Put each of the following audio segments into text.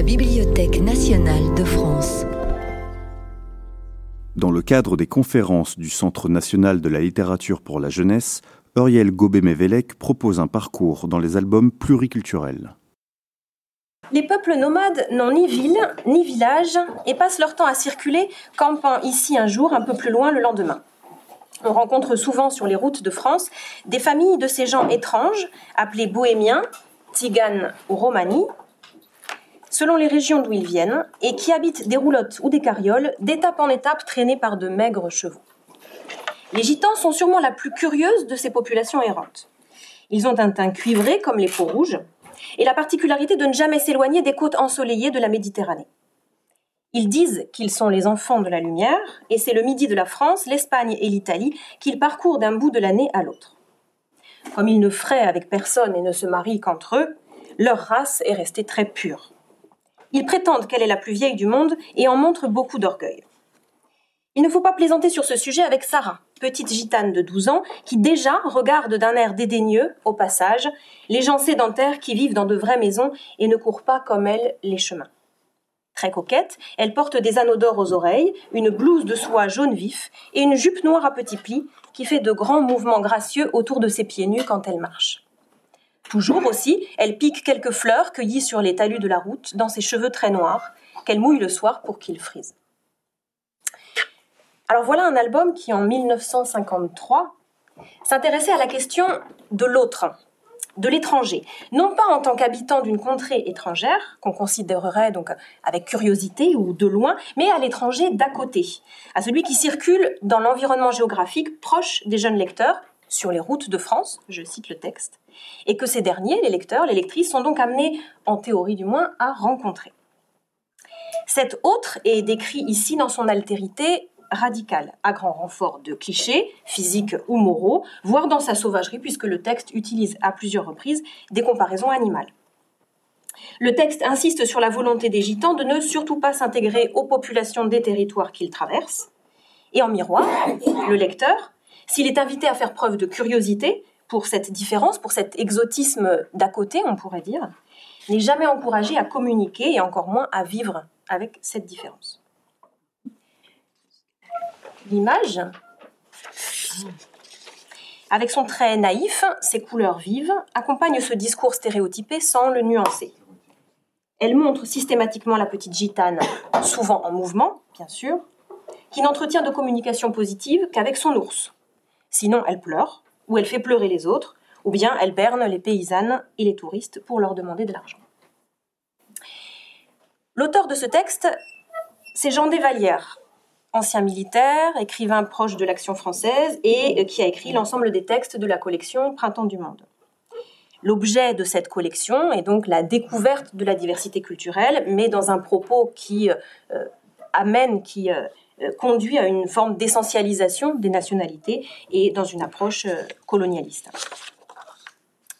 la Bibliothèque nationale de France. Dans le cadre des conférences du Centre national de la littérature pour la jeunesse, Uriel Gobé-Mévélec propose un parcours dans les albums pluriculturels. Les peuples nomades n'ont ni ville ni village et passent leur temps à circuler, campant ici un jour, un peu plus loin le lendemain. On rencontre souvent sur les routes de France des familles de ces gens étranges, appelés bohémiens, tziganes ou romani, selon les régions d'où ils viennent, et qui habitent des roulottes ou des carrioles, d'étape en étape traînées par de maigres chevaux. Les gitans sont sûrement la plus curieuse de ces populations errantes. Ils ont un teint cuivré comme les peaux rouges, et la particularité de ne jamais s'éloigner des côtes ensoleillées de la Méditerranée. Ils disent qu'ils sont les enfants de la lumière, et c'est le midi de la France, l'Espagne et l'Italie qu'ils parcourent d'un bout de l'année à l'autre. Comme ils ne fraient avec personne et ne se marient qu'entre eux, leur race est restée très pure. Ils prétendent qu'elle est la plus vieille du monde et en montrent beaucoup d'orgueil. Il ne faut pas plaisanter sur ce sujet avec Sarah, petite gitane de 12 ans, qui déjà regarde d'un air dédaigneux, au passage, les gens sédentaires qui vivent dans de vraies maisons et ne courent pas comme elle les chemins. Très coquette, elle porte des anneaux d'or aux oreilles, une blouse de soie jaune vif et une jupe noire à petits plis qui fait de grands mouvements gracieux autour de ses pieds nus quand elle marche. Toujours aussi, elle pique quelques fleurs cueillies sur les talus de la route dans ses cheveux très noirs, qu'elle mouille le soir pour qu'ils frisent. Alors voilà un album qui, en 1953, s'intéressait à la question de l'autre, de l'étranger, non pas en tant qu'habitant d'une contrée étrangère, qu'on considérerait donc avec curiosité ou de loin, mais à l'étranger d'à côté, à celui qui circule dans l'environnement géographique proche des jeunes lecteurs, sur les routes de France, je cite le texte, et que ces derniers, les lecteurs, les lectrices, sont donc amenés, en théorie du moins, à rencontrer. Cet autre est décrit ici dans son altérité radicale, à grand renfort de clichés, physiques ou moraux, voire dans sa sauvagerie, puisque le texte utilise à plusieurs reprises des comparaisons animales. Le texte insiste sur la volonté des gitans de ne surtout pas s'intégrer aux populations des territoires qu'ils traversent, et en miroir, le lecteur, s'il est invité à faire preuve de curiosité pour cette différence, pour cet exotisme d'à côté, on pourrait dire, n'est jamais encouragé à communiquer et encore moins à vivre avec cette différence. L'image, avec son trait naïf, ses couleurs vives, accompagne ce discours stéréotypé sans le nuancer. Elle montre systématiquement la petite gitane, souvent en mouvement, bien sûr, qui n'entretient de communication positive qu'avec son ours, Sinon, elle pleure, ou elle fait pleurer les autres, ou bien elle berne les paysannes et les touristes pour leur demander de l'argent. L'auteur de ce texte, c'est Jean Desvallières, ancien militaire, écrivain proche de l'Action française et qui a écrit l'ensemble des textes de la collection Printemps du Monde. L'objet de cette collection est donc la découverte de la diversité culturelle, mais dans un propos qui euh, amène, qui euh, conduit à une forme d'essentialisation des nationalités et dans une approche euh, colonialiste.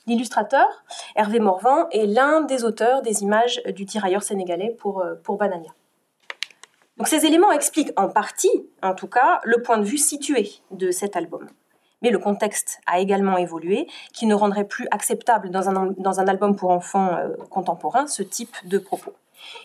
L'illustrateur, Hervé Morvan, est l'un des auteurs des images du tirailleur sénégalais pour, euh, pour Banania. Donc ces éléments expliquent en partie, en tout cas, le point de vue situé de cet album. Mais le contexte a également évolué, qui ne rendrait plus acceptable dans un, album pour enfants contemporains ce type de propos.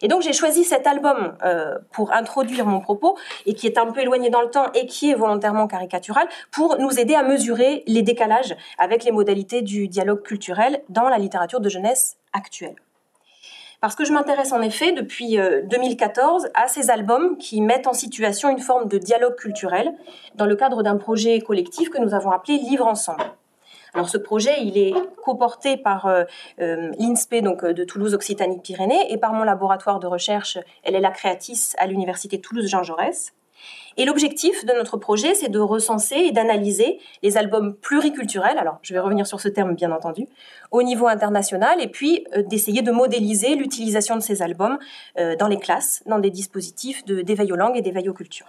Et donc j'ai choisi cet album euh, pour introduire mon propos et qui est un peu éloigné dans le temps et qui est volontairement caricatural pour nous aider à mesurer les décalages avec les modalités du dialogue culturel dans la littérature de jeunesse actuelle. Parce que je m'intéresse en effet depuis 2014 euh, à ces albums qui mettent en situation une forme de dialogue culturel dans le cadre d'un projet collectif que nous avons appelé Livre ensemble. Alors ce projet, il est coporté par euh, euh, l'INSPE donc de Toulouse Occitanie Pyrénées et par mon laboratoire de recherche, elle est la créatrice à l'université Toulouse Jean Jaurès. Et l'objectif de notre projet, c'est de recenser et d'analyser les albums pluriculturels, alors je vais revenir sur ce terme bien entendu, au niveau international, et puis d'essayer de modéliser l'utilisation de ces albums dans les classes, dans des dispositifs d'éveil aux langues et d'éveil aux cultures.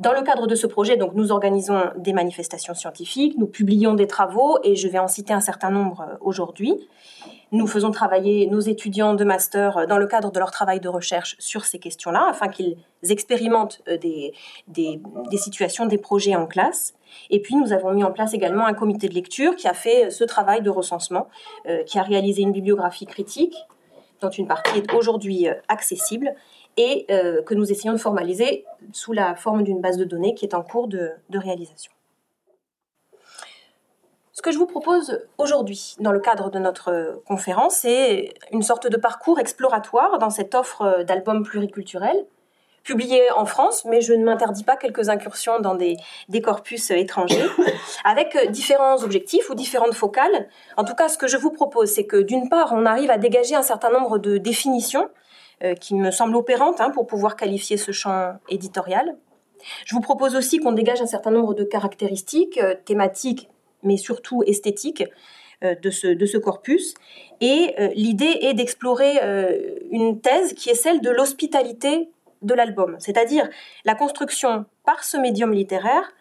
Dans le cadre de ce projet, donc, nous organisons des manifestations scientifiques, nous publions des travaux et je vais en citer un certain nombre euh, aujourd'hui. Nous faisons travailler nos étudiants de master euh, dans le cadre de leur travail de recherche sur ces questions-là, afin qu'ils expérimentent euh, des, des, situations, des projets en classe. Et puis, nous avons mis en place également un comité de lecture qui a fait ce travail de recensement, qui a réalisé une bibliographie critique, dont une partie est aujourd'hui accessible et que nous essayons de formaliser sous la forme d'une base de données qui est en cours de réalisation. Ce que je vous propose aujourd'hui, dans le cadre de notre conférence, c'est une sorte de parcours exploratoire dans cette offre d'albums pluriculturels, publiés en France, mais je ne m'interdis pas quelques incursions dans des, corpus étrangers, avec différents objectifs ou différentes focales. En tout cas, ce que je vous propose, c'est que d'une part, on arrive à dégager un certain nombre de définitions euh, qui me semblent opérantes hein, pour pouvoir qualifier ce champ éditorial. Je vous propose aussi qu'on dégage un certain nombre de caractéristiques euh, thématiques mais surtout esthétique euh, de ce, de ce corpus. Et euh, l'idée est d'explorer euh, une thèse qui est celle de l'hospitalité de l'album, c'est-à-dire la construction par ce médium littéraire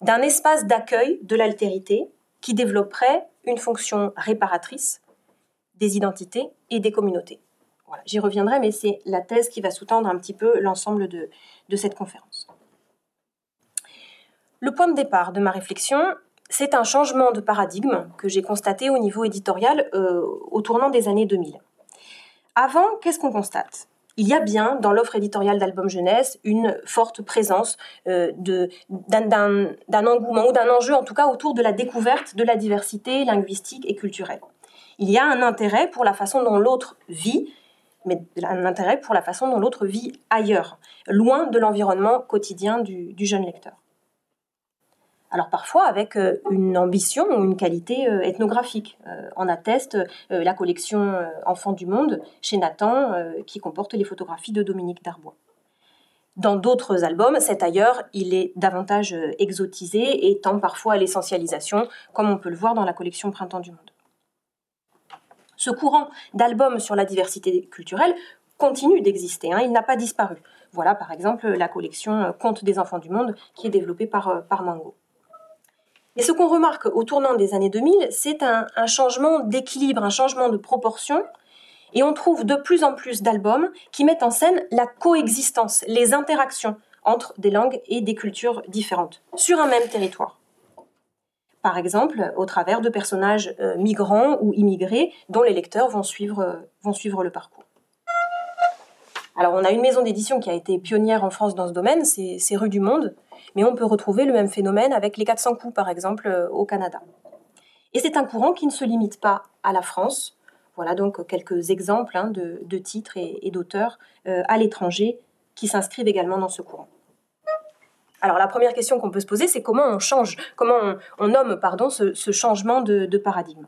d'un espace d'accueil de l'altérité qui développerait une fonction réparatrice des identités et des communautés. Voilà, J'y reviendrai, mais c'est la thèse qui va sous-tendre un petit peu l'ensemble de, de cette conférence. Le point de départ de ma réflexion, c'est un changement de paradigme que j'ai constaté au niveau éditorial euh, au tournant des années 2000. Avant, qu'est-ce qu'on constate? Il y a bien dans l'offre éditoriale d'album jeunesse une forte présence euh, d'un engouement ou d'un enjeu en tout cas autour de la découverte de la diversité linguistique et culturelle. Il y a un intérêt pour la façon dont l'autre vit, mais un intérêt pour la façon dont l'autre vit ailleurs, loin de l'environnement quotidien du jeune lecteur. Alors parfois avec euh, une ambition ou une qualité euh, ethnographique. Euh, en atteste la collection Enfants du Monde chez Nathan qui comporte les photographies de Dominique Darbois. Dans d'autres albums, cet ailleurs, il est davantage exotisé et tend parfois à l'essentialisation, comme on peut le voir dans la collection Printemps du Monde. Ce courant d'albums sur la diversité culturelle continue d'exister, hein, il n'a pas disparu. Voilà par exemple la collection Contes des enfants du monde qui est développée par, par Mango. Et ce qu'on remarque au tournant des années 2000, c'est un, changement d'équilibre, un changement de proportion. Et on trouve de plus en plus d'albums qui mettent en scène la coexistence, les interactions entre des langues et des cultures différentes sur un même territoire. Par exemple, au travers de personnages euh, migrants ou immigrés dont les lecteurs vont suivre, euh, vont suivre le parcours. Alors, on a une maison d'édition qui a été pionnière en France dans ce domaine, c'est Rue du Monde, mais on peut retrouver le même phénomène avec les 400 coups, par exemple, euh, au Canada. Et c'est un courant qui ne se limite pas à la France. Voilà donc quelques exemples hein, de, titres et, d'auteurs euh, à l'étranger qui s'inscrivent également dans ce courant. Alors la première question qu'on peut se poser, c'est comment on change, comment on, nomme pardon, ce, changement de paradigme?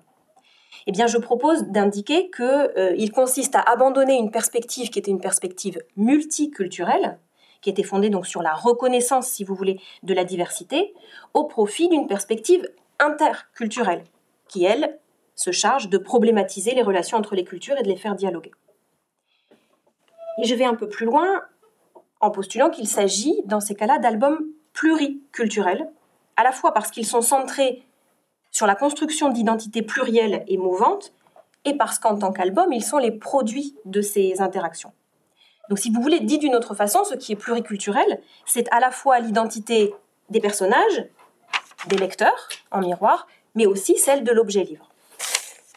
Eh bien, je propose d'indiquer qu'il euh, consiste à abandonner une perspective qui était une perspective multiculturelle, qui était fondée donc sur la reconnaissance, si vous voulez, de la diversité, au profit d'une perspective interculturelle, qui, elle, se charge de problématiser les relations entre les cultures et de les faire dialoguer. Et je vais un peu plus loin en postulant qu'il s'agit, dans ces cas-là, d'albums pluriculturels, à la fois parce qu'ils sont centrés sur la construction d'identités plurielles et mouvantes, et parce qu'en tant qu'album, ils sont les produits de ces interactions. Donc si vous voulez, dit d'une autre façon, ce qui est pluriculturel, c'est à la fois l'identité des personnages, des lecteurs en miroir, mais aussi celle de l'objet livre.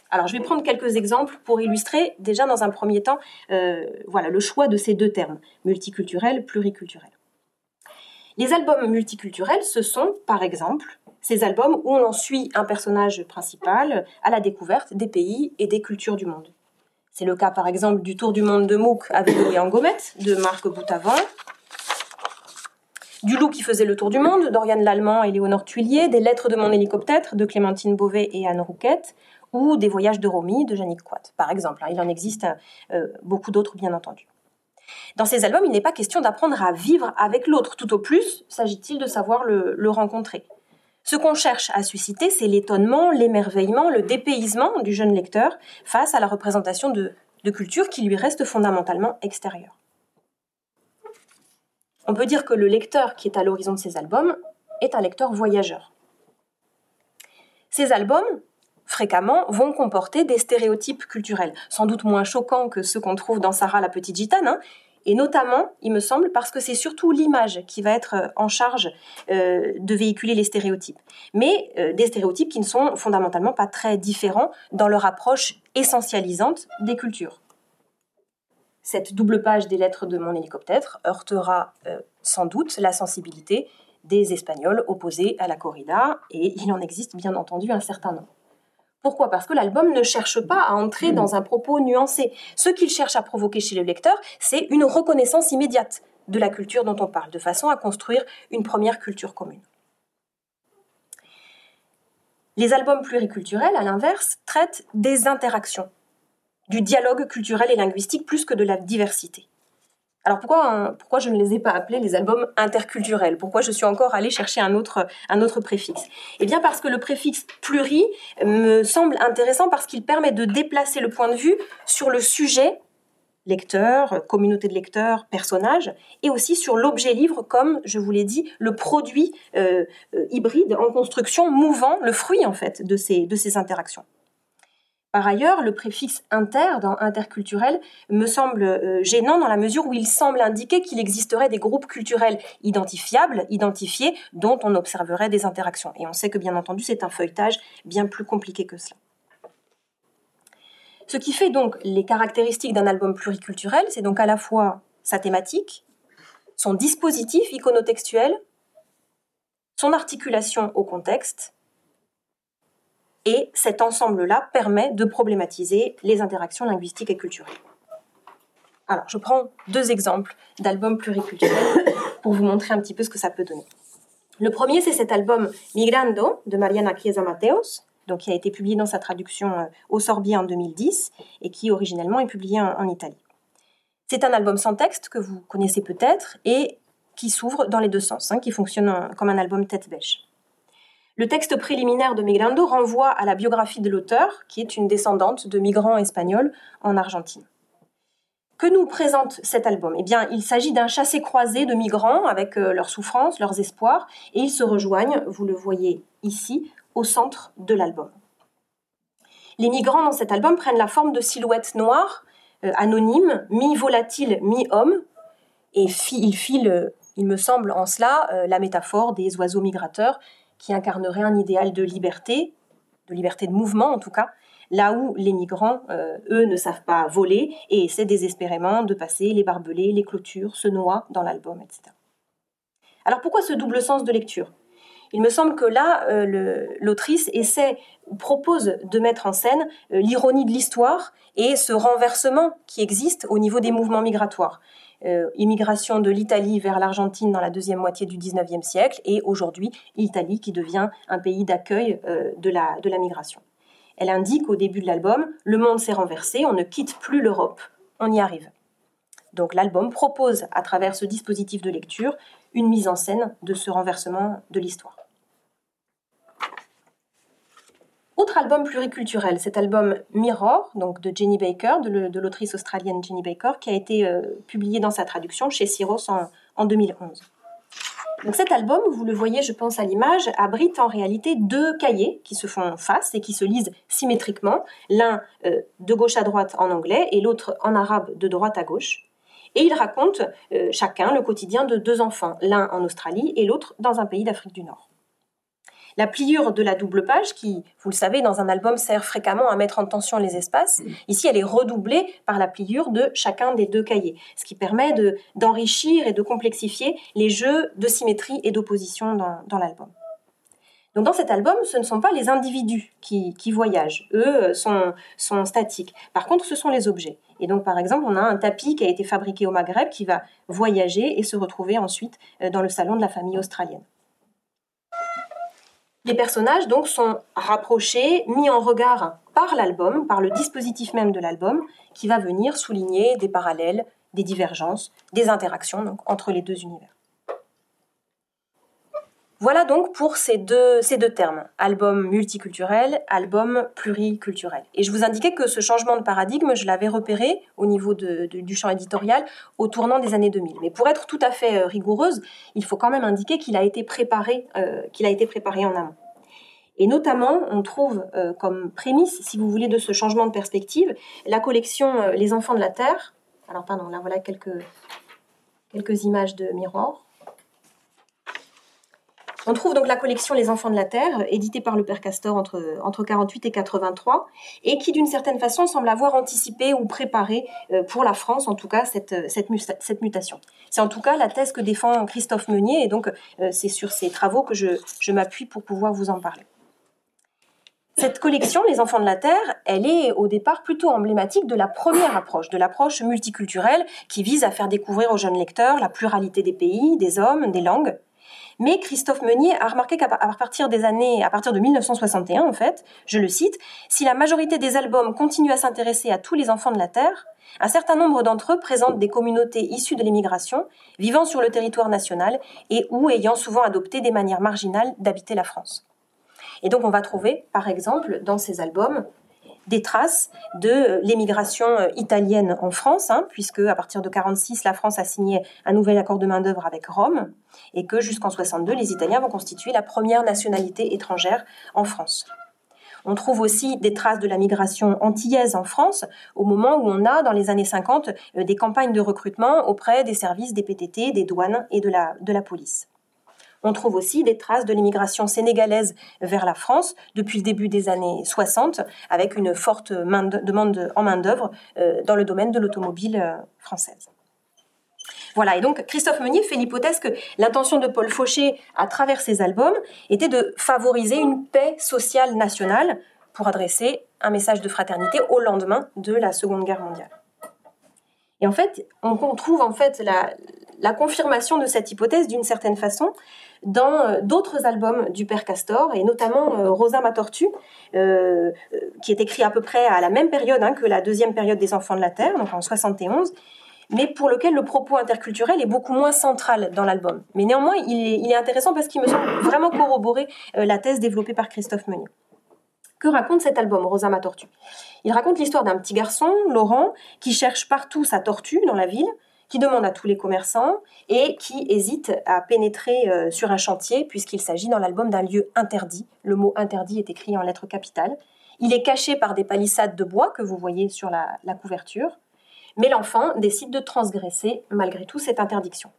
Alors je vais prendre quelques exemples pour illustrer déjà dans un premier temps euh, voilà, le choix de ces deux termes, multiculturel, pluriculturel. Les albums multiculturels, ce sont par exemple ces albums où on suit un personnage principal à la découverte des pays et des cultures du monde. C'est le cas par exemple du Tour du monde de Mouk à vélo et en gommette de Marc Boutavant, du loup qui faisait le tour du monde d'Oriane Lallemand et Léonore Tuillier, des lettres de mon hélicoptère de Clémentine Beauvais et Anne Rouquette, ou des voyages de Romy de Jannick Quat, par exemple. Il en existe euh, beaucoup d'autres, bien entendu. Dans ces albums, il n'est pas question d'apprendre à vivre avec l'autre. Tout au plus, s'agit-il de savoir le rencontrer. Ce qu'on cherche à susciter, c'est l'étonnement, l'émerveillement, le dépaysement du jeune lecteur face à la représentation de, culture qui lui reste fondamentalement extérieure. On peut dire que le lecteur qui est à l'horizon de ces albums est un lecteur voyageur. Ces albums, fréquemment, vont comporter des stéréotypes culturels, sans doute moins choquants que ceux qu'on trouve dans Sarah la petite gitane, hein, et notamment, il me semble, parce que c'est surtout l'image qui va être euh, en charge euh, de véhiculer les stéréotypes. Mais euh, des stéréotypes qui ne sont fondamentalement pas très différents dans leur approche essentialisante des cultures. cette double page des lettres de mon hélicoptère heurtera sans doute la sensibilité des Espagnols opposés à la corrida, et il en existe bien entendu un certain nombre. Pourquoi? Parce que l'album ne cherche pas à entrer mmh. dans un propos nuancé. Ce qu'il cherche à provoquer chez le lecteur, c'est une reconnaissance immédiate de la culture dont on parle, de façon à construire une première culture commune. Les albums pluriculturels, à l'inverse, traitent des interactions, du dialogue culturel et linguistique plus que de la diversité. Alors pourquoi, hein, pourquoi je ne les ai pas appelés les albums interculturels? Pourquoi je suis encore allée chercher un autre, un autre préfixe? Eh bien parce que le préfixe pluri me semble intéressant parce qu'il permet de déplacer le point de vue sur le sujet lecteur, communauté de lecteurs, personnage, et aussi sur l'objet livre comme, je vous l'ai dit, le produit euh, euh, hybride en construction, mouvant, le fruit en fait de ces, de ces interactions. Par ailleurs, le préfixe inter dans interculturel me semble euh, gênant dans la mesure où il semble indiquer qu'il existerait des groupes culturels identifiables, identifiés, dont on observerait des interactions. Et on sait que bien entendu, c'est un feuilletage bien plus compliqué que cela. Ce qui fait donc les caractéristiques d'un album pluriculturel, c'est donc à la fois sa thématique, son dispositif iconotextuel, son articulation au contexte et cet ensemble-là permet de problématiser les interactions linguistiques et culturelles. Alors, je prends deux exemples d'albums pluriculturels pour vous montrer un petit peu ce que ça peut donner. Le premier, c'est cet album Migrando de Mariana Chiesa Mateos, donc qui a été publié dans sa traduction euh, au Sorbier en 2010 et qui originellement est publié en, Italie. C'est un album sans texte que vous connaissez peut-être et qui s'ouvre dans les deux sens, hein, qui fonctionne comme un album tête bêche. Le texte préliminaire de Migrando renvoie à la biographie de l'auteur, qui est une descendante de migrants espagnols en Argentine. Que nous présente cet album? Eh bien, il s'agit d'un chassé-croisé de migrants avec euh, leurs souffrances, leurs espoirs, et ils se rejoignent, vous le voyez ici, au centre de l'album. Les migrants dans cet album prennent la forme de silhouettes noires, euh, anonymes, mi-volatiles, mi-hommes, et ils filent, euh, il me semble en cela, la métaphore des oiseaux migrateurs qui incarnerait un idéal de liberté, de liberté de mouvement en tout cas, là où les migrants, euh, eux, ne savent pas voler et essaient désespérément de passer les barbelés, les clôtures, se noient dans l'album, etc. Alors pourquoi ce double sens de lecture? Il me semble que là, euh, l'autrice essaie propose de mettre en scène euh, l'ironie de l'histoire et ce renversement qui existe au niveau des mouvements migratoires. Euh, immigration de l'Italie vers l'Argentine dans la deuxième moitié du XIXe siècle et aujourd'hui l'Italie qui devient un pays d'accueil euh, de, la, de la migration. Elle indique au début de l'album, le monde s'est renversé, on ne quitte plus l'Europe, on y arrive. Donc l'album propose à travers ce dispositif de lecture une mise en scène de ce renversement de l'histoire. Autre album pluriculturel, cet album Mirror, donc de Jenny Baker, de l'autrice australienne Jenny Baker, qui a été euh, publié dans sa traduction chez Syros en, 2011. Donc cet album, vous le voyez, je pense à l'image, abrite en réalité deux cahiers qui se font face et qui se lisent symétriquement, l'un euh, de gauche à droite en anglais et l'autre en arabe de droite à gauche. Et ils racontent euh, chacun le quotidien de deux enfants, l'un en Australie et l'autre dans un pays d'Afrique du Nord. La pliure de la double page, qui, vous le savez, dans un album sert fréquemment à mettre en tension les espaces, ici elle est redoublée par la pliure de chacun des deux cahiers, ce qui permet d'enrichir et de complexifier les jeux de symétrie et d'opposition dans, l'album. Donc dans cet album, ce ne sont pas les individus qui, voyagent, eux sont, sont, statiques. Par contre, ce sont les objets. Et donc par exemple, on a un tapis qui a été fabriqué au Maghreb qui va voyager et se retrouver ensuite euh, dans le salon de la famille australienne. Les personnages donc sont rapprochés, mis en regard par l'album, par le dispositif même de l'album, qui va venir souligner des parallèles, des divergences, des interactions entre les deux univers. Voilà donc pour ces deux, termes, album multiculturel, album pluriculturel. Et je vous indiquais que ce changement de paradigme, je l'avais repéré au niveau du champ éditorial au tournant des années 2000. Mais pour être tout à fait euh, rigoureuse, il faut quand même indiquer qu'il a été préparé, euh, a été préparé en amont. Et notamment, on trouve euh, comme prémisse, si vous voulez, de ce changement de perspective, la collection Les Enfants de la Terre. Alors, pardon, là voilà quelques, quelques images de miroirs On trouve donc la collection Les Enfants de la Terre, éditée par le Père Castor entre, entre 48 et 83, et qui d'une certaine façon semble avoir anticipé ou préparé euh, pour la France, en tout cas, cette, cette, mutation. C'est en tout cas la thèse que défend Christophe Meunier, et donc euh, c'est sur ces travaux que je m'appuie pour pouvoir vous en parler. Cette collection, Les Enfants de la Terre, elle est au départ plutôt emblématique de la première approche, de l'approche multiculturelle qui vise à faire découvrir aux jeunes lecteurs la pluralité des pays, des hommes, des langues. Mais Christophe Meunier a remarqué qu'à partir des années, à partir de 1961 en fait, je le cite, si la majorité des albums continuent à s'intéresser à tous les enfants de la Terre, un certain nombre d'entre eux présentent des communautés issues de l'immigration, vivant sur le territoire national et ou ayant souvent adopté des manières marginales d'habiter la France. Et donc on va trouver, par exemple, dans ces albums, des traces de l'émigration euh, italienne en France, hein, puisque à partir de 46, la France a signé un nouvel accord de main-d'œuvre avec Rome, et que jusqu'en 62, les Italiens vont constituer la première nationalité étrangère en France. On trouve aussi des traces de la migration antillaise en France, au moment où on a, dans les années 50, euh, des campagnes de recrutement auprès des services des PTT, des douanes et de la, de la police. On trouve aussi des traces de l'immigration sénégalaise vers la France depuis le début des années 60, avec une forte demande en main-d'œuvre euh, dans le domaine de l'automobile euh, française. Voilà, et donc Christophe Meunier fait l'hypothèse que l'intention de Paul Fauché, à travers ses albums, était de favoriser une paix sociale nationale pour adresser un message de fraternité au lendemain de la Seconde Guerre mondiale. Et en fait, on trouve en fait la, la confirmation de cette hypothèse d'une certaine façon dans euh, d'autres albums du père Castor, et notamment euh, Rosa ma tortue, euh, qui est écrit à peu près à la même période hein, que la deuxième période des Enfants de la Terre, donc en 71, mais pour lequel le propos interculturel est beaucoup moins central dans l'album. Mais néanmoins, il est, intéressant parce qu'il me semble vraiment corroborer la thèse développée par Christophe Meunier. Que raconte cet album, Rosa ma tortue? Il raconte l'histoire d'un petit garçon, Laurent, qui cherche partout sa tortue dans la ville, qui demande à tous les commerçants et qui hésite à pénétrer euh, sur un chantier puisqu'il s'agit dans l'album d'un lieu interdit. Le mot interdit est écrit en lettres capitales. Il est caché par des palissades de bois que vous voyez sur la, la couverture, mais l'enfant décide de transgresser malgré tout cette interdiction.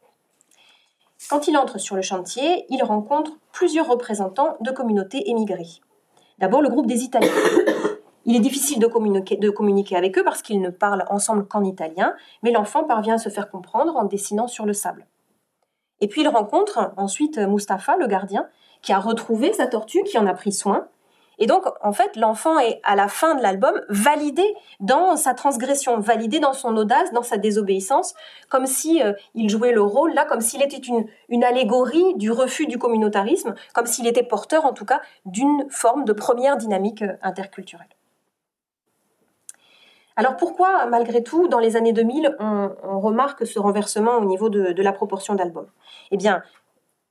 Quand il entre sur le chantier, il rencontre plusieurs représentants de communautés émigrées. D'abord le groupe des Italiens, il est difficile de communiquer, avec eux parce qu'ils ne parlent ensemble qu'en italien, mais l'enfant parvient à se faire comprendre en dessinant sur le sable. Et puis il rencontre ensuite Mustapha, le gardien, qui a retrouvé sa tortue, qui en a pris soin. Et donc, en fait, l'enfant est, à la fin de l'album, validé dans sa transgression, validé dans son audace, dans sa désobéissance, comme si euh, il jouait le rôle, là, comme s'il était une, une allégorie du refus du communautarisme, comme s'il était porteur, en tout cas, d'une forme de première dynamique euh, interculturelle. Alors pourquoi, malgré tout, dans les années 2000, on, remarque ce renversement au niveau de, la proportion d'albums? Eh bien,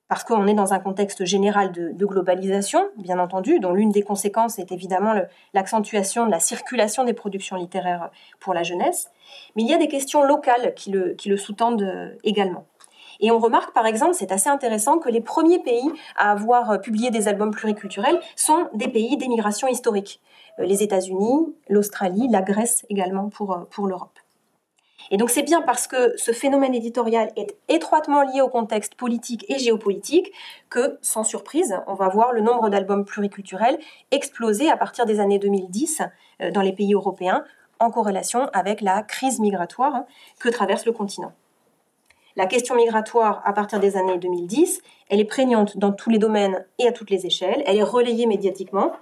parce qu'on est dans un contexte général de, globalisation, bien entendu, dont l'une des conséquences est évidemment l'accentuation de la circulation des productions littéraires pour la jeunesse, mais il y a des questions locales qui le, sous-tendent euh, également. Et on remarque par exemple, c'est assez intéressant, que les premiers pays à avoir publié des albums pluriculturels sont des pays d'émigration historique. Euh, les États-Unis, l'Australie, la Grèce également pour, euh, pour l'Europe. Et donc c'est bien parce que ce phénomène éditorial est étroitement lié au contexte politique et géopolitique que, sans surprise, on va voir le nombre d'albums pluriculturels exploser à partir des années 2010 euh, dans les pays européens en corrélation avec la crise migratoire hein, que traverse le continent. La question migratoire à partir des années 2010, elle est prégnante dans tous les domaines et à toutes les échelles, elle est relayée médiatiquement,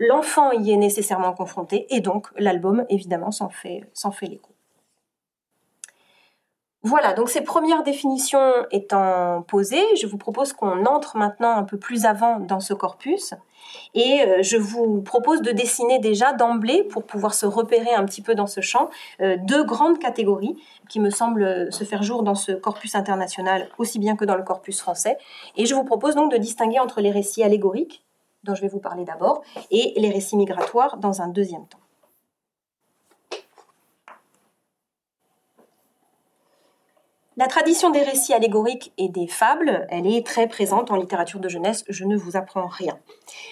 l'enfant y est nécessairement confronté et donc l'album évidemment s'en fait, l'écho. Voilà, donc ces premières définitions étant posées, je vous propose qu'on entre maintenant un peu plus avant dans ce corpus et euh, je vous propose de dessiner déjà d'emblée, pour pouvoir se repérer un petit peu dans ce champ, euh, deux grandes catégories qui me semblent se faire jour dans ce corpus international aussi bien que dans le corpus français. Et je vous propose donc de distinguer entre les récits allégoriques, dont je vais vous parler d'abord, et les récits migratoires dans un deuxième temps. La tradition des récits allégoriques et des fables, elle est très présente en littérature de jeunesse, je ne vous apprends rien.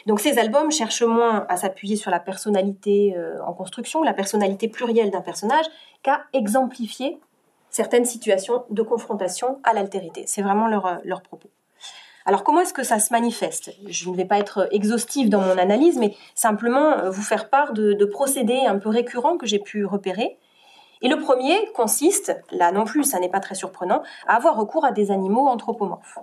Donc ces albums cherchent moins à s'appuyer sur la personnalité euh, en construction, la personnalité plurielle d'un personnage, qu'à exemplifier certaines situations de confrontation à l'altérité. C'est vraiment leur, euh, leur propos. Alors comment est-ce que ça se manifeste? Je ne vais pas être exhaustive dans mon analyse, mais simplement vous faire part de, procédés un peu récurrents que j'ai pu repérer. Et le premier consiste, là non plus, ça n'est pas très surprenant, à avoir recours à des animaux anthropomorphes.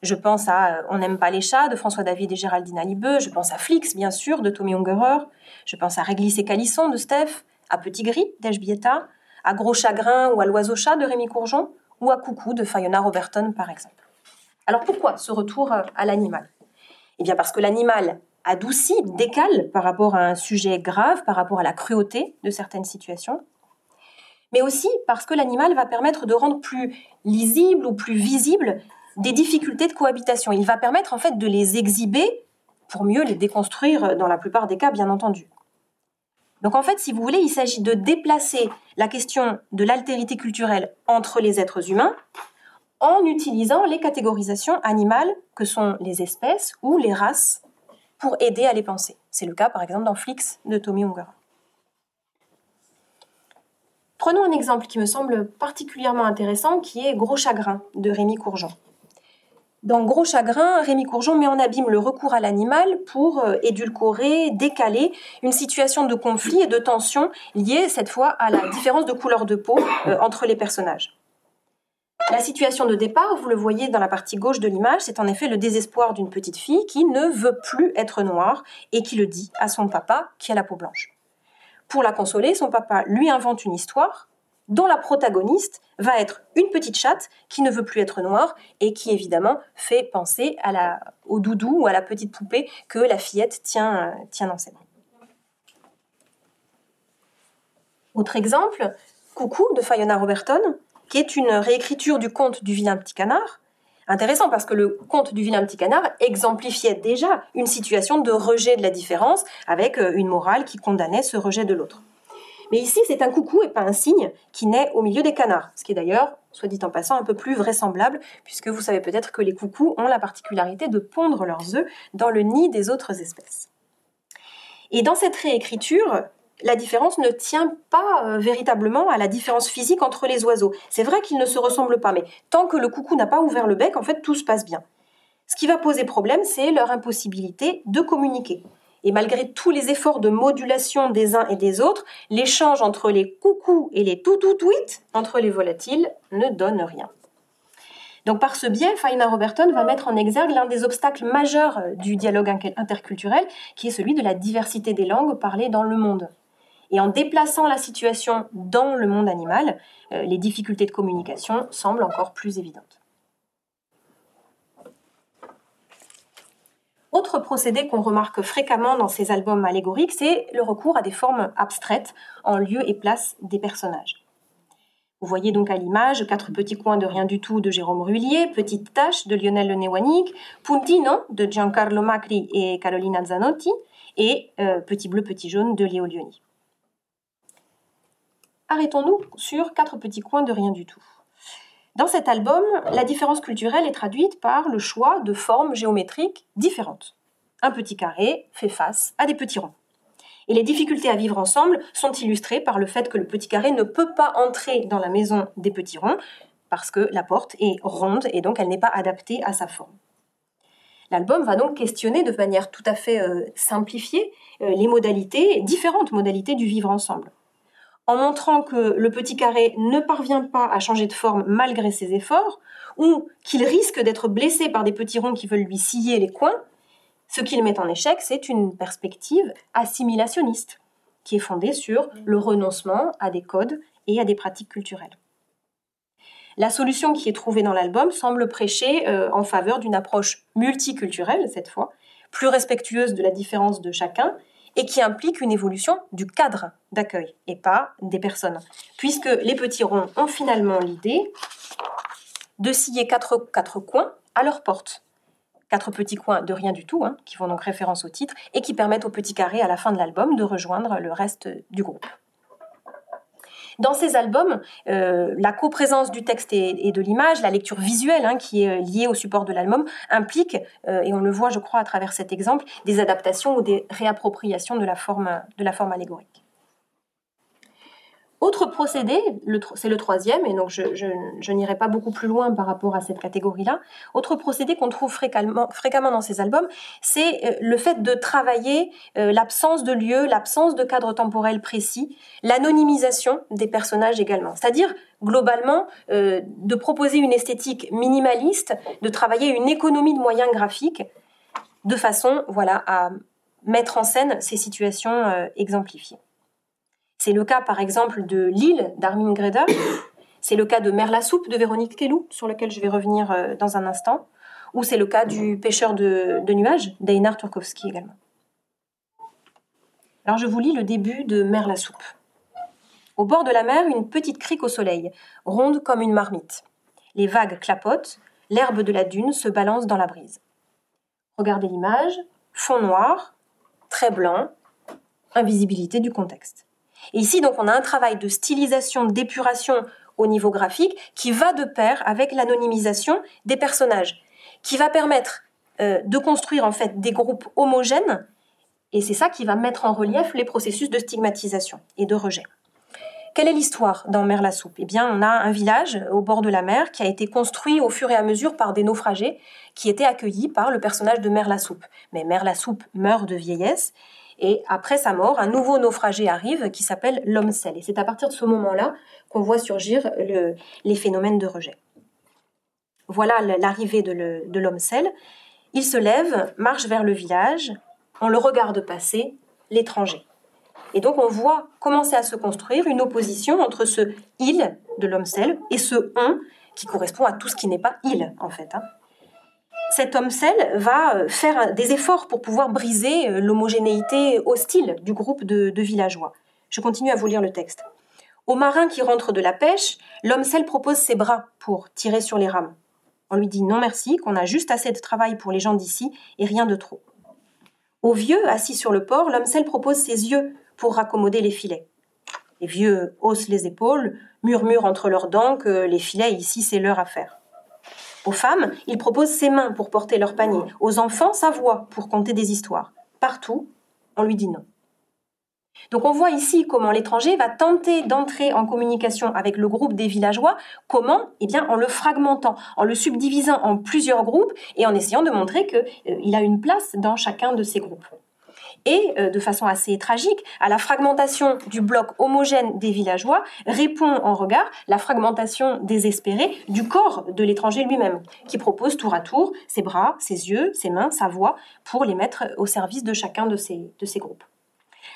Je pense à On n'aime pas les chats de François David et Géraldine Alibeux, je pense à Flix, bien sûr, de Tommy Ungerer, je pense à Réglisse et Calisson de Steph, à Petit Gris d'Eshbieta, à Gros Chagrin ou à L'Oiseau Chat de Rémi Courgeon, ou à Coucou de Fiona Roberton, par exemple. Alors pourquoi ce retour à l'animal? Eh bien parce que l'animal adoucit, décale par rapport à un sujet grave, par rapport à la cruauté de certaines situations, mais aussi parce que l'animal va permettre de rendre plus lisible ou plus visible des difficultés de cohabitation. Il va permettre en fait de les exhiber pour mieux les déconstruire dans la plupart des cas, bien entendu. Donc en fait, si vous voulez, il s'agit de déplacer la question de l'altérité culturelle entre les êtres humains en utilisant les catégorisations animales que sont les espèces ou les races pour aider à les penser. C'est le cas par exemple dans Flix de Tommy Unger. Prenons un exemple qui me semble particulièrement intéressant, qui est Gros Chagrin de Rémi Courgeon. Dans Gros Chagrin, Rémi Courgeon met en abîme le recours à l'animal pour euh, édulcorer, décaler une situation de conflit et de tension liée cette fois à la différence de couleur de peau euh, entre les personnages. La situation de départ, vous le voyez dans la partie gauche de l'image, c'est en effet le désespoir d'une petite fille qui ne veut plus être noire et qui le dit à son papa qui a la peau blanche. Pour la consoler, son papa lui invente une histoire dont la protagoniste va être une petite chatte qui ne veut plus être noire et qui évidemment fait penser au doudou ou à la petite poupée que la fillette tient, tient dans ses bras. Autre exemple, Coucou de Fiona Roberton, qui est une réécriture du conte du vilain petit canard, intéressant parce que le conte du vilain petit canard exemplifiait déjà une situation de rejet de la différence avec euh, une morale qui condamnait ce rejet de l'autre. Mais ici, c'est un coucou et pas un cygne qui naît au milieu des canards, ce qui est d'ailleurs, soit dit en passant, un peu plus vraisemblable, puisque vous savez peut-être que les coucous ont la particularité de pondre leurs œufs dans le nid des autres espèces. Et dans cette réécriture, la différence ne tient pas euh, véritablement à la différence physique entre les oiseaux. C'est vrai qu'ils ne se ressemblent pas, mais tant que le coucou n'a pas ouvert le bec, en fait, tout se passe bien. Ce qui va poser problème, c'est leur impossibilité de communiquer. Et malgré tous les efforts de modulation des uns et des autres, l'échange entre les coucous et les toutoutouites, entre les volatiles, ne donne rien. Donc par ce biais, Faina Roberton va mettre en exergue l'un des obstacles majeurs euh, du dialogue interculturel, qui est celui de la diversité des langues parlées dans le monde. Et en déplaçant la situation dans le monde animal, euh, les difficultés de communication semblent encore plus évidentes. Autre procédé qu'on remarque fréquemment dans ces albums allégoriques, c'est le recours à des formes abstraites en lieu et place des personnages. Vous voyez donc à l'image Quatre petits coins de rien du tout de Jérôme Rullier, Petite tâche de Lionel Le Puntino de Giancarlo Macri et Carolina Zanotti et euh, Petit bleu, petit jaune de Léo Lioni arrêtons-nous sur quatre petits coins de rien du tout. Dans cet album, la différence culturelle est traduite par le choix de formes géométriques différentes. Un petit carré fait face à des petits ronds. Et les difficultés à vivre ensemble sont illustrées par le fait que le petit carré ne peut pas entrer dans la maison des petits ronds parce que la porte est ronde et donc elle n'est pas adaptée à sa forme. L'album va donc questionner de manière tout à fait euh, simplifiée euh, les modalités, différentes modalités du vivre ensemble en montrant que le petit carré ne parvient pas à changer de forme malgré ses efforts, ou qu'il risque d'être blessé par des petits ronds qui veulent lui scier les coins, ce qu'il met en échec, c'est une perspective assimilationniste, qui est fondée sur le renoncement à des codes et à des pratiques culturelles. La solution qui est trouvée dans l'album semble prêcher euh, en faveur d'une approche multiculturelle, cette fois, plus respectueuse de la différence de chacun et qui implique une évolution du cadre d'accueil et pas des personnes. Puisque les petits ronds ont finalement l'idée de scier quatre, coins à leur porte. Quatre petits coins de rien du tout, hein, qui font donc référence au titre, et qui permettent au petit carré à la fin de l'album de rejoindre le reste du groupe. Dans ces albums, euh, la coprésence du texte et, de l'image, la lecture visuelle hein, qui est euh, liée au support de l'album, implique, euh, et on le voit je crois à travers cet exemple, des adaptations ou des réappropriations de la forme, de la forme allégorique. Autre procédé, c'est le troisième, et donc je, n'irai pas beaucoup plus loin par rapport à cette catégorie-là. Autre procédé qu'on trouve fréquemment, dans ces albums, c'est euh, le fait de travailler euh, l'absence de lieu, l'absence de cadre temporel précis, l'anonymisation des personnages également. C'est-à-dire, globalement, euh, de proposer une esthétique minimaliste, de travailler une économie de moyens graphiques, de façon voilà, à mettre en scène ces situations exemplifiées. C'est le cas, par exemple, de L'île d'Armin Greda. C'est le cas de Mer la soupe de Véronique Kellou, sur lequel je vais revenir euh, dans un instant. Ou c'est le cas du pêcheur de, nuages d'Einar Turkowski également. Alors je vous lis le début de Mer la soupe. Au bord de la mer, une petite crique au soleil, ronde comme une marmite. Les vagues clapotent, l'herbe de la dune se balance dans la brise. Regardez l'image, fond noir, très blanc, invisibilité du contexte. Ici, donc, on a un travail de stylisation, d'épuration au niveau graphique qui va de pair avec l'anonymisation des personnages, qui va permettre euh, de construire en fait des groupes homogènes, et c'est ça qui va mettre en relief les processus de stigmatisation et de rejet. Quelle est l'histoire dans Mer la Soupe Eh bien, on a un village au bord de la mer qui a été construit au fur et à mesure par des naufragés qui étaient accueillis par le personnage de Mer la Soupe. Mais Mer la Soupe meurt de vieillesse et après sa mort, un nouveau naufragé arrive qui s'appelle l'homme sel. Et c'est à partir de ce moment-là qu'on voit surgir les phénomènes de rejet. Voilà l'arrivée de l'homme sel. Il se lève, marche vers le village, on le regarde passer, l'étranger. Et donc on voit commencer à se construire une opposition entre ce il de l'homme sel et ce on qui correspond à tout ce qui n'est pas il en fait. Hein cet homme sel va euh, faire des efforts pour pouvoir briser euh, l'homogénéité hostile du groupe de, villageois. Je continue à vous lire le texte. Au marin qui rentre de la pêche, l'homme sel propose ses bras pour tirer sur les rames. On lui dit non merci, qu'on a juste assez de travail pour les gens d'ici et rien de trop. Au vieux, assis sur le port, l'homme sel propose ses yeux pour raccommoder les filets. Les vieux haussent les épaules, murmurent entre leurs dents que les filets ici c'est leur affaire. Aux femmes, il propose ses mains pour porter leur panier. Aux enfants, sa voix pour conter des histoires. Partout, on lui dit non. Donc on voit ici comment l'étranger va tenter d'entrer en communication avec le groupe des villageois. Comment? Eh bien en le fragmentant, en le subdivisant en plusieurs groupes et en essayant de montrer qu'il euh, a une place dans chacun de ces groupes et, euh, de façon assez tragique, à la fragmentation du bloc homogène des villageois répond en regard la fragmentation désespérée du corps de l'étranger lui-même, qui propose tour à tour ses bras, ses yeux, ses mains, sa voix, pour les mettre au service de chacun de ces, groupes.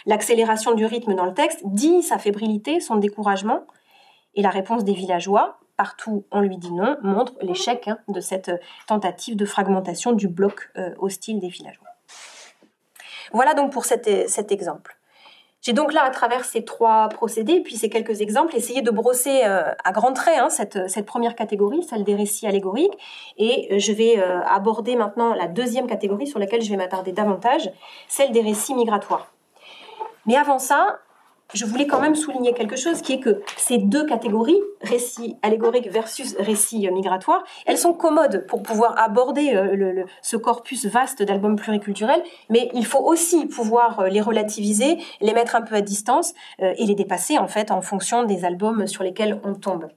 L'accélération du rythme dans le texte dit sa fébrilité, son découragement, et la réponse des villageois, partout on lui dit non, montre l'échec hein, de cette tentative de fragmentation du bloc euh, hostile des villageois. Voilà donc pour cet, exemple. J'ai donc là, à travers ces trois procédés, puis ces quelques exemples, essayé de brosser euh, à grands traits hein, cette, première catégorie, celle des récits allégoriques, et euh, je vais euh, aborder maintenant la deuxième catégorie sur laquelle je vais m'attarder davantage, celle des récits migratoires. Mais avant ça, je voulais quand même souligner quelque chose qui est que ces deux catégories, récit allégorique versus récit migratoire, elles sont commodes pour pouvoir aborder euh, ce corpus vaste d'albums pluriculturels, mais il faut aussi pouvoir euh, les relativiser, les mettre un peu à distance euh, et les dépasser en fait en fonction des albums sur lesquels on tombe.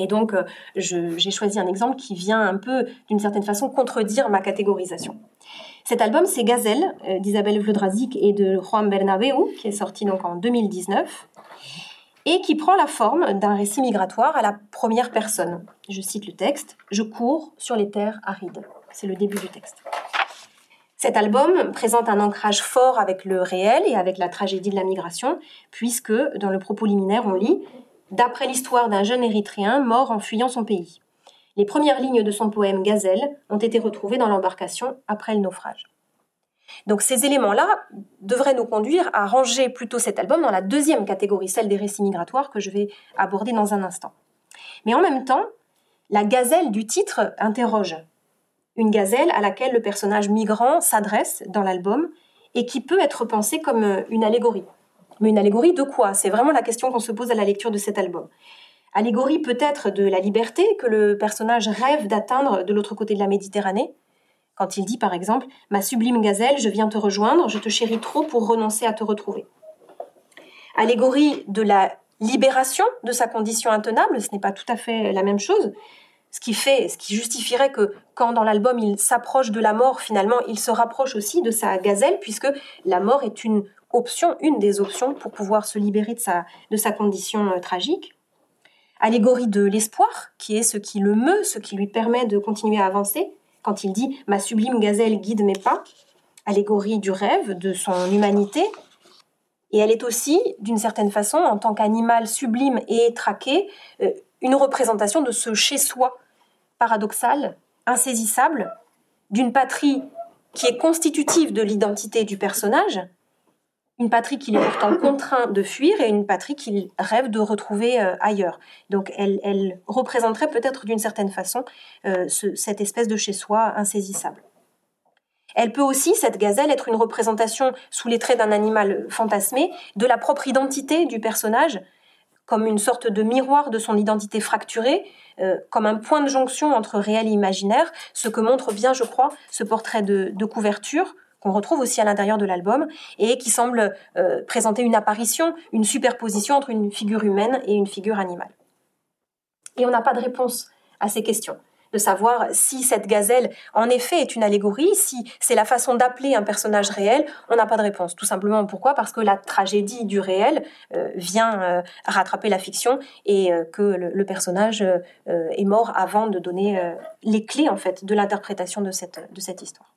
Et donc, j'ai choisi un exemple qui vient un peu, d'une certaine façon, contredire ma catégorisation. Cet album, c'est Gazelle euh, d'Isabelle Vlodrazik et de Juan Bernabeu, qui est sorti donc en 2019 et qui prend la forme d'un récit migratoire à la première personne. Je cite le texte Je cours sur les terres arides. C'est le début du texte. Cet album présente un ancrage fort avec le réel et avec la tragédie de la migration, puisque dans le propos liminaire, on lit D'après l'histoire d'un jeune Érythréen mort en fuyant son pays. Les premières lignes de son poème Gazelle ont été retrouvées dans l'embarcation après le naufrage. Donc ces éléments-là devraient nous conduire à ranger plutôt cet album dans la deuxième catégorie, celle des récits migratoires que je vais aborder dans un instant. Mais en même temps, la gazelle du titre interroge. Une gazelle à laquelle le personnage migrant s'adresse dans l'album et qui peut être pensée comme une allégorie. Mais une allégorie de quoi? C'est vraiment la question qu'on se pose à la lecture de cet album. Allégorie peut-être de la liberté que le personnage rêve d'atteindre de l'autre côté de la Méditerranée, quand il dit par exemple Ma sublime gazelle, je viens te rejoindre, je te chéris trop pour renoncer à te retrouver. Allégorie de la libération de sa condition intenable, ce n'est pas tout à fait la même chose. Ce qui fait, ce qui justifierait que quand dans l'album il s'approche de la mort, finalement, il se rapproche aussi de sa gazelle, puisque la mort est une option, une des options pour pouvoir se libérer de sa, condition euh, tragique. Allégorie de l'espoir, qui est ce qui le meut, ce qui lui permet de continuer à avancer, quand il dit Ma sublime gazelle guide mes pas. Allégorie du rêve, de son humanité. Et elle est aussi, d'une certaine façon, en tant qu'animal sublime et traqué, euh, une représentation de ce chez-soi paradoxal, insaisissable, d'une patrie qui est constitutive de l'identité du personnage, une patrie qu'il est pourtant contraint de fuir et une patrie qu'il rêve de retrouver euh, ailleurs. Donc elle, représenterait peut-être d'une certaine façon euh, cette espèce de chez-soi insaisissable. Elle peut aussi, cette gazelle, être une représentation sous les traits d'un animal fantasmé de la propre identité du personnage, comme une sorte de miroir de son identité fracturée, euh, comme un point de jonction entre réel et imaginaire, ce que montre bien, je crois, ce portrait de, couverture qu'on retrouve aussi à l'intérieur de l'album et qui semble euh, présenter une apparition, une superposition entre une figure humaine et une figure animale. Et on n'a pas de réponse à ces questions de savoir si cette gazelle, en effet, est une allégorie, si c'est la façon d'appeler un personnage réel, on n'a pas de réponse. Tout simplement pourquoi? Parce que la tragédie du réel euh, vient euh, rattraper la fiction et que le, personnage est mort avant de donner les clés, en fait, de l'interprétation de cette histoire.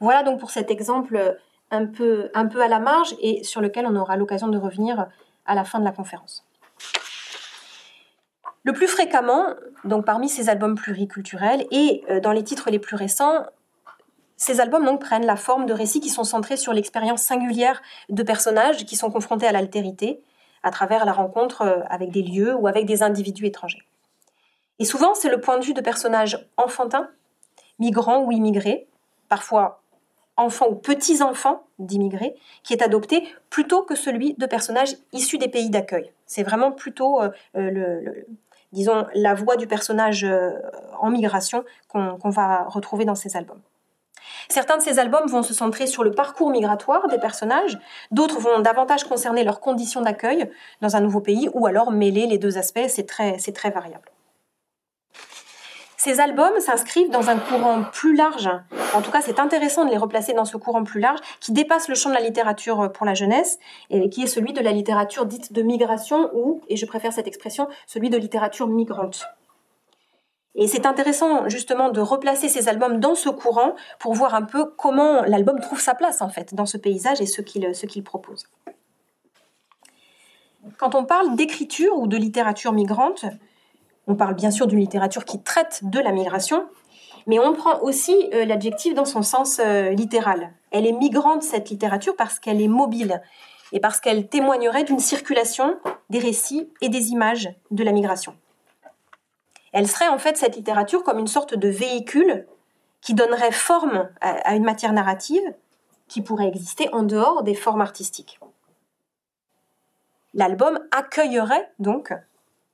Voilà donc pour cet exemple un peu, un peu à la marge et sur lequel on aura l'occasion de revenir à la fin de la conférence. Le plus fréquemment, donc parmi ces albums pluriculturels et euh, dans les titres les plus récents, ces albums prennent la forme de récits qui sont centrés sur l'expérience singulière de personnages qui sont confrontés à l'altérité à travers la rencontre euh, avec des lieux ou avec des individus étrangers. Et souvent, c'est le point de vue de personnages enfantins, migrants ou immigrés, parfois enfants ou petits-enfants d'immigrés, qui est adopté plutôt que celui de personnages issus des pays d'accueil. C'est vraiment plutôt euh, le, disons, la voix du personnage euh, en migration qu'on va retrouver dans ces albums. Certains de ces albums vont se centrer sur le parcours migratoire des personnages, d'autres vont davantage concerner leurs conditions d'accueil dans un nouveau pays, ou alors mêler les deux aspects, c'est très, très variable. Ces albums s'inscrivent dans un courant plus large, en tout cas c'est intéressant de les replacer dans ce courant plus large, qui dépasse le champ de la littérature pour la jeunesse, et qui est celui de la littérature dite de migration, ou, et je préfère cette expression, celui de littérature migrante. Et c'est intéressant justement de replacer ces albums dans ce courant pour voir un peu comment l'album trouve sa place en fait dans ce paysage et ce qu'il propose. Quand on parle d'écriture ou de littérature migrante, on parle bien sûr d'une littérature qui traite de la migration, mais on prend aussi euh, l'adjectif dans son sens euh, littéral. Elle est migrante, cette littérature, parce qu'elle est mobile et parce qu'elle témoignerait d'une circulation des récits et des images de la migration. Elle serait en fait cette littérature comme une sorte de véhicule qui donnerait forme à une matière narrative qui pourrait exister en dehors des formes artistiques. L'album accueillerait donc,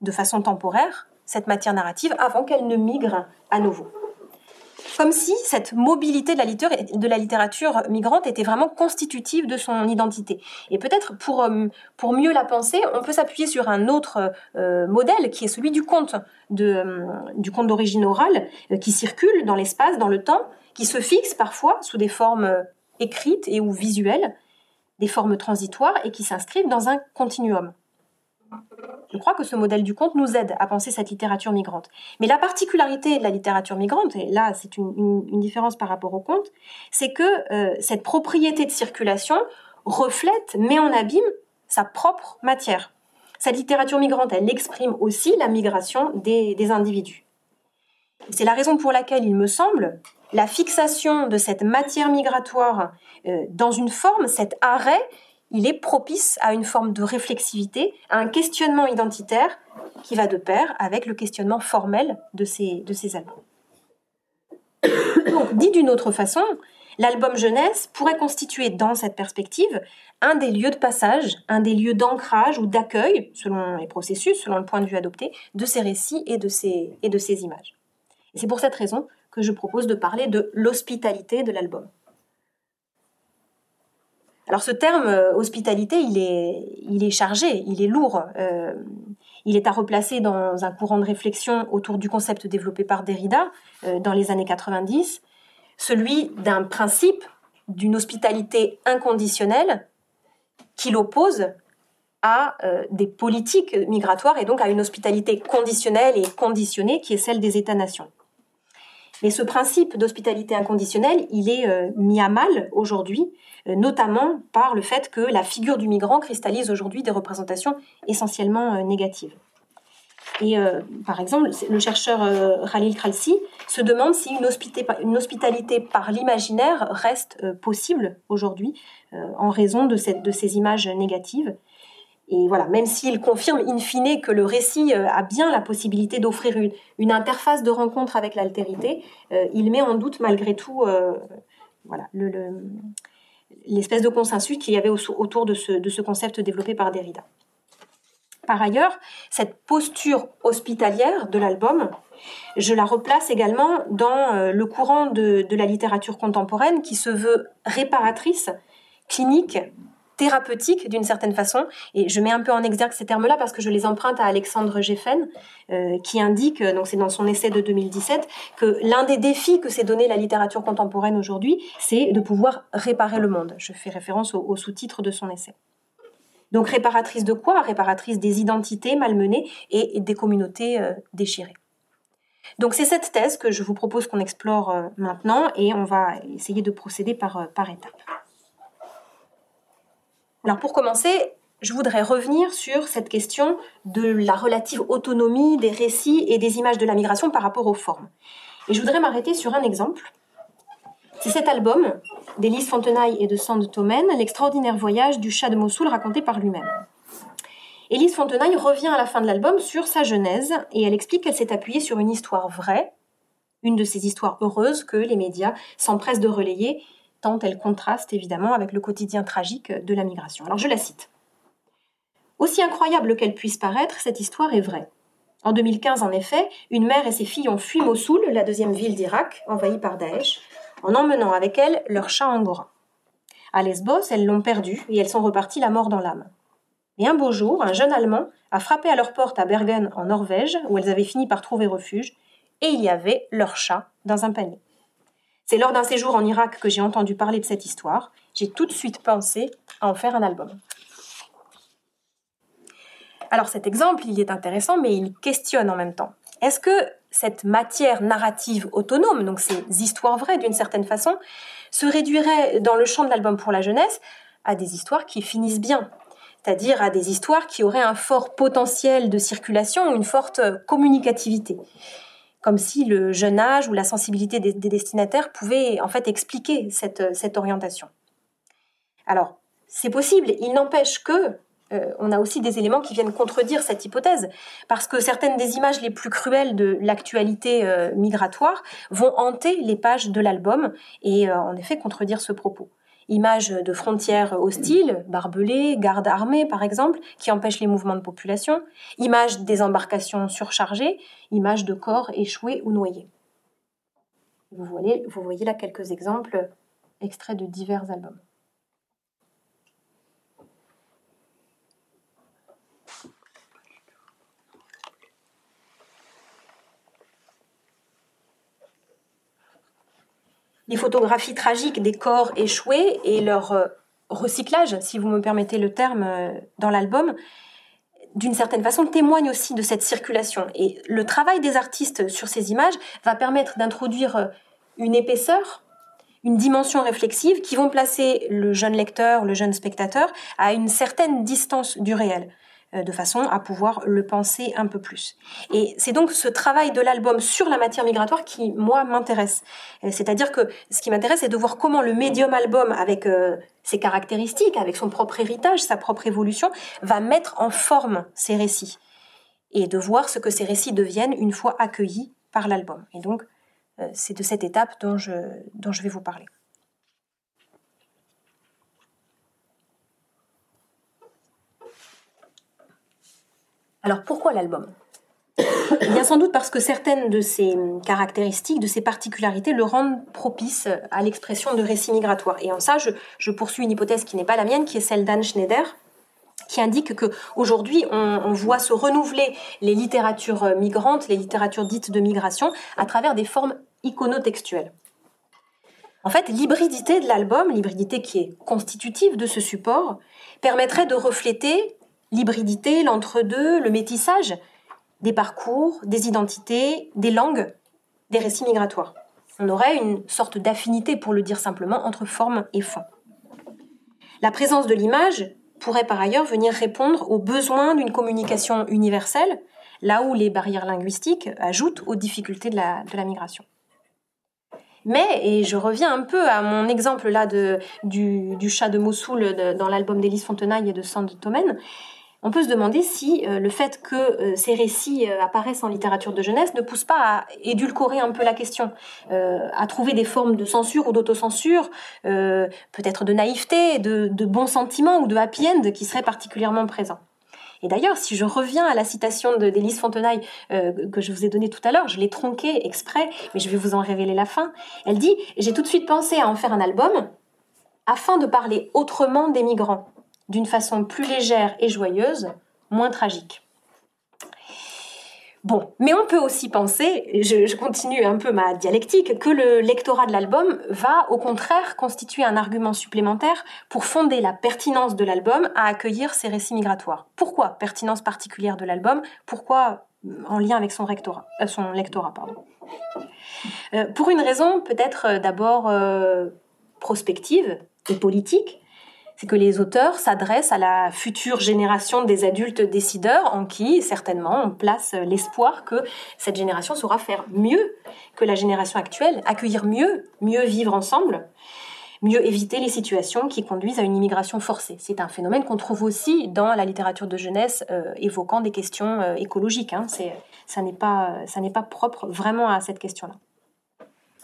de façon temporaire, cette matière narrative avant qu'elle ne migre à nouveau. Comme si cette mobilité de la, littérature, migrante était vraiment constitutive de son identité. Et peut-être pour, euh, pour mieux la penser, on peut s'appuyer sur un autre euh, modèle qui est celui du conte, de, euh, du conte d'origine orale, qui circule dans l'espace, dans le temps, qui se fixe parfois sous des formes écrites et ou visuelles, des formes transitoires et qui s'inscrivent dans un continuum. Je crois que ce modèle du conte nous aide à penser cette littérature migrante. Mais la particularité de la littérature migrante, et là c'est une, différence par rapport au conte, c'est que euh, cette propriété de circulation reflète, met en abîme sa propre matière. Cette littérature migrante, elle exprime aussi la migration des, individus. C'est la raison pour laquelle il me semble la fixation de cette matière migratoire euh, dans une forme, cet arrêt, il est propice à une forme de réflexivité, à un questionnement identitaire qui va de pair avec le questionnement formel de ces, albums. Dit d'une autre façon, l'album jeunesse pourrait constituer dans cette perspective un des lieux de passage, un des lieux d'ancrage ou d'accueil, selon les processus, selon le point de vue adopté, de ces récits et de ces, images. C'est pour cette raison que je propose de parler de l'hospitalité de l'album. Alors ce terme hospitalité, il est, chargé, il est lourd. il est à replacer dans un courant de réflexion autour du concept développé par Derrida dans les années 90, celui d'un principe d'une hospitalité inconditionnelle qui l'oppose à euh, des politiques migratoires et donc à une hospitalité conditionnelle et conditionnée qui est celle des États-nations. Mais ce principe d'hospitalité inconditionnelle, il est euh, mis à mal aujourd'hui, euh, notamment par le fait que la figure du migrant cristallise aujourd'hui des représentations essentiellement négatives. Et euh, par exemple, le chercheur euh, Khalil Khalsi se demande si une, hospitalité, par l'imaginaire reste euh, possible aujourd'hui en raison de, ces images négatives. Et voilà, même s'il confirme in fine que le récit a bien la possibilité d'offrir une, interface de rencontre avec l'altérité, il met en doute malgré tout voilà, l'espèce de consensus qu'il y avait autour de ce concept développé par Derrida. Par ailleurs, cette posture hospitalière de l'album, je la replace également dans euh, le courant de, la littérature contemporaine qui se veut réparatrice, clinique, thérapeutique d'une certaine façon. Et je mets un peu en exergue ces termes-là parce que je les emprunte à Alexandre Geffen, euh, qui indique, donc c'est dans son essai de 2017, que l'un des défis que s'est donné la littérature contemporaine aujourd'hui, c'est de pouvoir réparer le monde. Je fais référence au sous-titre de son essai. Donc réparatrice de quoi? Réparatrice des identités malmenées et des communautés euh, déchirées. Donc c'est cette thèse que je vous propose qu'on explore euh, maintenant et on va essayer de procéder par, par étapes. Alors pour commencer, je voudrais revenir sur cette question de la relative autonomie des récits et des images de la migration par rapport aux formes. Et je voudrais m'arrêter sur un exemple c'est cet album d'Élise Fontenaille et de Sand Tomen, L'extraordinaire voyage du chat de Mossoul raconté par lui-même. Élise Fontenaille revient à la fin de l'album sur sa genèse et elle explique qu'elle s'est appuyée sur une histoire vraie, une de ces histoires heureuses que les médias s'empressent de relayer, tant elle contraste évidemment avec le quotidien tragique de la migration. Alors je la cite. Aussi incroyable qu'elle puisse paraître, cette histoire est vraie. En 2015, en effet, une mère et ses filles ont fui Mossoul, la deuxième ville d'Irak, envahie par Daesh, en emmenant avec elles leur chat angora. À Lesbos, elles l'ont perdu et elles sont reparties la mort dans l'âme. Et un beau jour, un jeune Allemand a frappé à leur porte à Bergen, en Norvège, où elles avaient fini par trouver refuge, et il y avait leur chat dans un panier. C'est lors d'un séjour en Irak que j'ai entendu parler de cette histoire. J'ai tout de suite pensé à en faire un album. Alors cet exemple, il est intéressant, mais il questionne en même temps. Est-ce que cette matière narrative autonome, donc ces histoires vraies d'une certaine façon, se réduirait dans le champ de l'album pour la jeunesse à des histoires qui finissent bien, c'est-à-dire à des histoires qui auraient un fort potentiel de circulation ou une forte communicativité, comme si le jeune âge ou la sensibilité des, destinataires pouvaient en fait expliquer cette, orientation. Alors, c'est possible, il n'empêche que euh, on a aussi des éléments qui viennent contredire cette hypothèse, parce que certaines des images les plus cruelles de l'actualité euh, migratoire vont hanter les pages de l'album et euh, en effet contredire ce propos. Images de frontières hostiles, barbelées, gardes armés par exemple, qui empêchent les mouvements de population, images des embarcations surchargées, images de corps échoués ou noyés. vous voyez là quelques exemples extraits de divers albums. Les photographies tragiques des corps échoués et leur euh, recyclage, si vous me permettez le terme, euh, dans l'album, d'une certaine façon témoignent aussi de cette circulation. Et le travail des artistes sur ces images va permettre d'introduire euh, une épaisseur, une dimension réflexive qui vont placer le jeune lecteur, le jeune spectateur à une certaine distance du réel. Euh, de façon à pouvoir le penser un peu plus. Et c'est donc ce travail de l'album sur la matière migratoire qui, moi, m'intéresse. Euh, c'est-à-dire que ce qui m'intéresse, c'est de voir comment le médium album, avec euh, ses caractéristiques, avec son propre héritage, sa propre évolution, va mettre en forme ces récits. Et de voir ce que ces récits deviennent une fois accueillis par l'album. Et donc, c'est de cette étape dont je, dont je vais vous parler. Alors pourquoi l'album? Y a sans doute parce que certaines de ces caractéristiques, de ces particularités, le rendent propice à l'expression de récits migratoires. Et en ça, je, je poursuis une hypothèse qui n'est pas la mienne, qui est celle d'Anne Schneider, qui indique que aujourd'hui on, on, voit se renouveler les littératures migrantes, les littératures dites de migration, à travers des formes iconotextuelles. En fait, l'hybridité de l'album, l'hybridité qui est constitutive de ce support, permettrait de refléter l'hybridité, l'entre-deux, le métissage des parcours, des identités, des langues, des récits migratoires. On aurait une sorte d'affinité, pour le dire simplement, entre forme et fond. La présence de l'image pourrait par ailleurs venir répondre aux besoins d'une communication universelle, là où les barrières linguistiques ajoutent aux difficultés de la, migration. Mais, et je reviens un peu à mon exemple là du, chat de Mossoul dans l'album d'Élise Fontenaille et de Sand Tomen, on peut se demander si euh, le fait que euh, ces récits euh, apparaissent en littérature de jeunesse ne pousse pas à édulcorer un peu la question, à trouver des formes de censure ou d'autocensure, peut-être de naïveté, de, bons sentiments ou de happy end qui seraient particulièrement présents. Et d'ailleurs, si je reviens à la citation d'Élise Fontenaille que je vous ai donnée tout à l'heure, je l'ai tronquée exprès, mais je vais vous en révéler la fin. Elle dit J'ai tout de suite pensé à en faire un album afin de parler autrement des migrants d'une façon plus légère et joyeuse, moins tragique. Bon, mais on peut aussi penser, je, continue un peu ma dialectique, que le lectorat de l'album va au contraire constituer un argument supplémentaire pour fonder la pertinence de l'album à accueillir ces récits migratoires. Pourquoi pertinence particulière de l'album? Pourquoi en lien avec son, rectorat, euh, son lectorat. Euh, Pour une raison peut-être euh, d'abord euh, prospective et politique, c'est que les auteurs s'adressent à la future génération des adultes décideurs en qui, certainement, on place l'espoir que cette génération saura faire mieux que la génération actuelle, accueillir mieux, mieux vivre ensemble, mieux éviter les situations qui conduisent à une immigration forcée. C'est un phénomène qu'on trouve aussi dans la littérature de jeunesse euh, évoquant des questions euh, écologiques. Hein. ça n'est pas, ça n'est pas propre vraiment à cette question-là.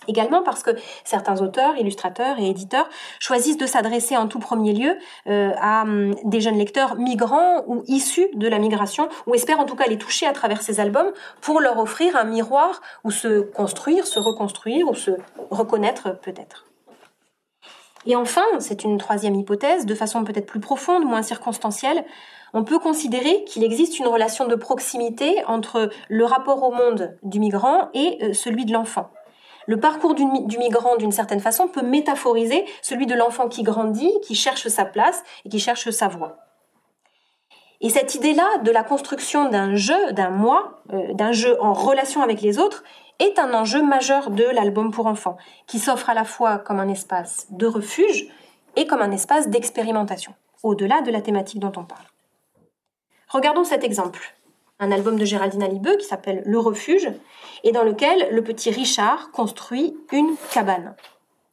Également parce que certains auteurs, illustrateurs et éditeurs choisissent de s'adresser en tout premier lieu euh, à um, des jeunes lecteurs migrants ou issus de la migration, ou espèrent en tout cas les toucher à travers ces albums pour leur offrir un miroir où se construire, se reconstruire ou se reconnaître peut-être. Et enfin, c'est une troisième hypothèse, de façon peut-être plus profonde, moins circonstancielle, on peut considérer qu'il existe une relation de proximité entre le rapport au monde du migrant et euh, celui de l'enfant le parcours du, migrant, d'une certaine façon, peut métaphoriser celui de l'enfant qui grandit, qui cherche sa place et qui cherche sa voie. Et cette idée-là de la construction d'un jeu, d'un moi, euh, d'un jeu en relation avec les autres, est un enjeu majeur de l'album pour enfants, qui s'offre à la fois comme un espace de refuge et comme un espace d'expérimentation, au-delà de la thématique dont on parle. Regardons cet exemple un album de Géraldine Alibeux qui s'appelle Le Refuge, et dans lequel le petit Richard construit une cabane.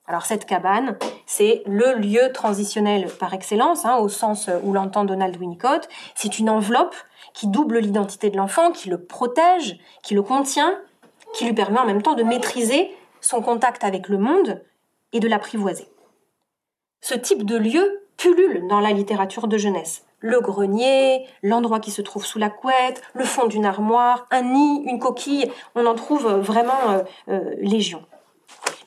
Alors cette cabane, c'est le lieu transitionnel par excellence, hein, au sens où l'entend Donald Winnicott. C'est une enveloppe qui double l'identité de l'enfant, qui le protège, qui le contient, qui lui permet en même temps de maîtriser son contact avec le monde et de l'apprivoiser. Ce type de lieu pullule dans la littérature de jeunesse le grenier, l'endroit qui se trouve sous la couette, le fond d'une armoire, un nid, une coquille, on en trouve vraiment euh, euh, légion.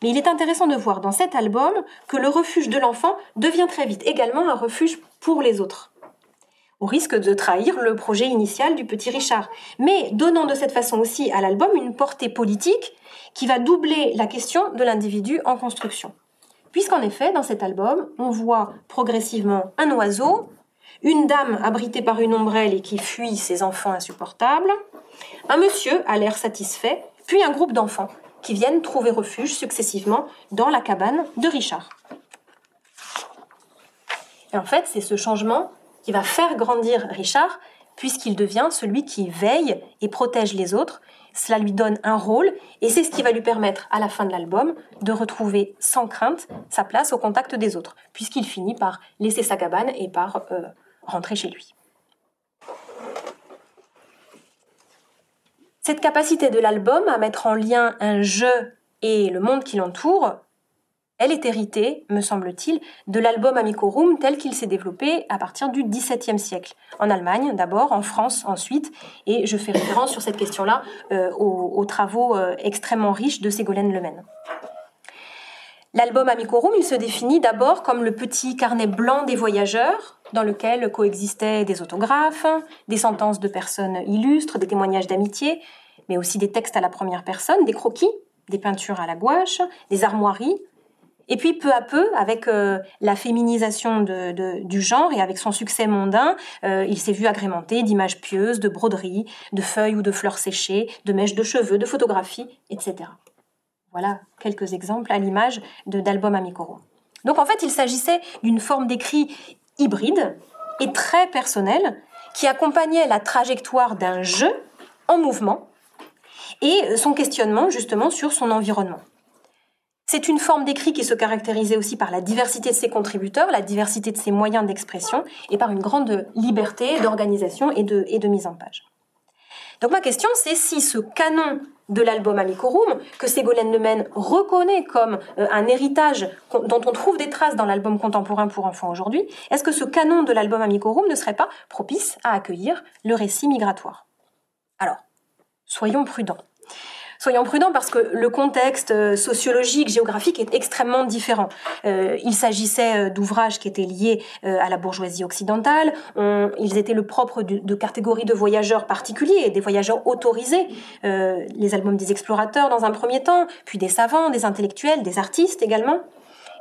Mais il est intéressant de voir dans cet album que le refuge de l'enfant devient très vite également un refuge pour les autres au risque de trahir le projet initial du petit Richard, mais donnant de cette façon aussi à l'album une portée politique qui va doubler la question de l'individu en construction. Puisqu'en effet, dans cet album, on voit progressivement un oiseau, une dame abritée par une ombrelle et qui fuit ses enfants insupportables, un monsieur à l'air satisfait, puis un groupe d'enfants qui viennent trouver refuge successivement dans la cabane de Richard. Et en fait, c'est ce changement qui va faire grandir Richard, puisqu'il devient celui qui veille et protège les autres. Cela lui donne un rôle, et c'est ce qui va lui permettre, à la fin de l'album, de retrouver sans crainte sa place au contact des autres, puisqu'il finit par laisser sa cabane et par euh, rentrer chez lui. Cette capacité de l'album à mettre en lien un jeu et le monde qui l'entoure elle est héritée, me semble-t-il, de l'album Amicorum tel qu'il s'est développé à partir du XVIIe siècle. En Allemagne d'abord, en France ensuite, et je fais référence sur cette question-là euh, aux, travaux euh, extrêmement riches de Ségolène Lemaine. L'album Amicorum, il se définit d'abord comme le petit carnet blanc des voyageurs, dans lequel coexistaient des autographes, des sentences de personnes illustres, des témoignages d'amitié, mais aussi des textes à la première personne, des croquis, des peintures à la gouache, des armoiries, et puis peu à peu, avec euh, la féminisation du genre et avec son succès mondain, euh, il s'est vu agrémenté d'images pieuses, de broderies, de feuilles ou de fleurs séchées, de mèches de cheveux, de photographies, etc. Voilà quelques exemples à l'image d'albums Amicoro. Donc en fait, il s'agissait d'une forme d'écrit hybride et très personnelle qui accompagnait la trajectoire d'un jeu en mouvement et son questionnement justement sur son environnement. C'est une forme d'écrit qui se caractérisait aussi par la diversité de ses contributeurs, la diversité de ses moyens d'expression et par une grande liberté d'organisation de, et de mise en page. Donc ma question, c'est si ce canon de l'album Amicorum, que Ségolène Lemaine reconnaît comme euh, un héritage dont on trouve des traces dans l'album contemporain pour enfants aujourd'hui, est-ce que ce canon de l'album Amicorum ne serait pas propice à accueillir le récit migratoire? Alors, soyons prudents. Soyons prudents parce que le contexte euh, sociologique, géographique est extrêmement différent. Euh, il s'agissait euh, d'ouvrages qui étaient liés à la bourgeoisie occidentale. ils étaient le propre de, catégories de voyageurs particuliers, des voyageurs autorisés. les albums des explorateurs dans un premier temps, puis des savants, des intellectuels, des artistes également.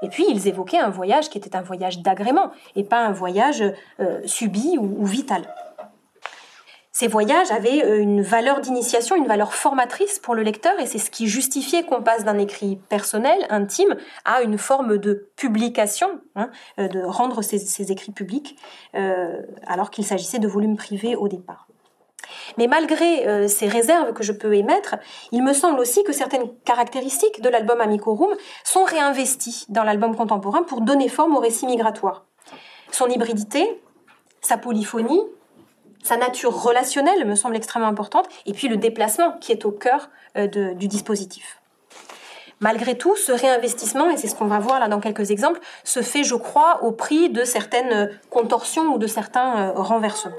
Et puis ils évoquaient un voyage qui était un voyage d'agrément et pas un voyage subi ou vital. Ces voyages avaient euh, une valeur d'initiation, une valeur formatrice pour le lecteur, et c'est ce qui justifiait qu'on passe d'un écrit personnel, intime, à une forme de publication, hein, euh, de rendre ces, écrits publics, euh, alors qu'il s'agissait de volumes privés au départ. Mais malgré ces réserves que je peux émettre, il me semble aussi que certaines caractéristiques de l'album Amicorum sont réinvesties dans l'album contemporain pour donner forme au récit migratoire. Son hybridité, sa polyphonie, sa nature relationnelle me semble extrêmement importante, et puis le déplacement qui est au cœur euh, du dispositif. Malgré tout, ce réinvestissement, et c'est ce qu'on va voir là dans quelques exemples, se fait, je crois, au prix de certaines contorsions ou de certains euh, renversements.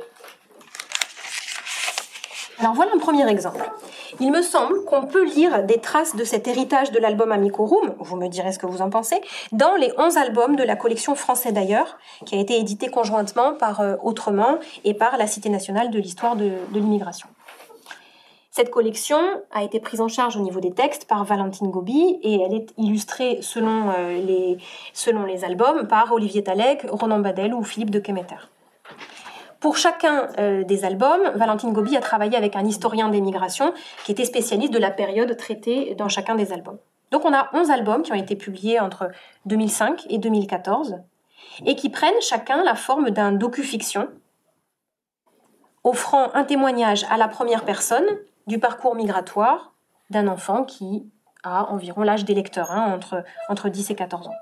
Alors voilà un premier exemple. Il me semble qu'on peut lire des traces de cet héritage de l'album Amicorum, vous me direz ce que vous en pensez, dans les 11 albums de la collection Français d'ailleurs, qui a été édité conjointement par euh, Autrement et par la Cité nationale de l'histoire de, l'immigration. Cette collection a été prise en charge au niveau des textes par Valentine Gobi et elle est illustrée selon, euh, les, selon les albums par Olivier Talek, Ronan Badel ou Philippe de Kemeter. Pour chacun euh, des albums, Valentine Gobi a travaillé avec un historien des migrations qui était spécialiste de la période traitée dans chacun des albums. Donc on a 11 albums qui ont été publiés entre 2005 et 2014 et qui prennent chacun la forme d'un docu-fiction offrant un témoignage à la première personne du parcours migratoire d'un enfant qui a environ l'âge des lecteurs, hein, entre, entre 10 et 14 ans.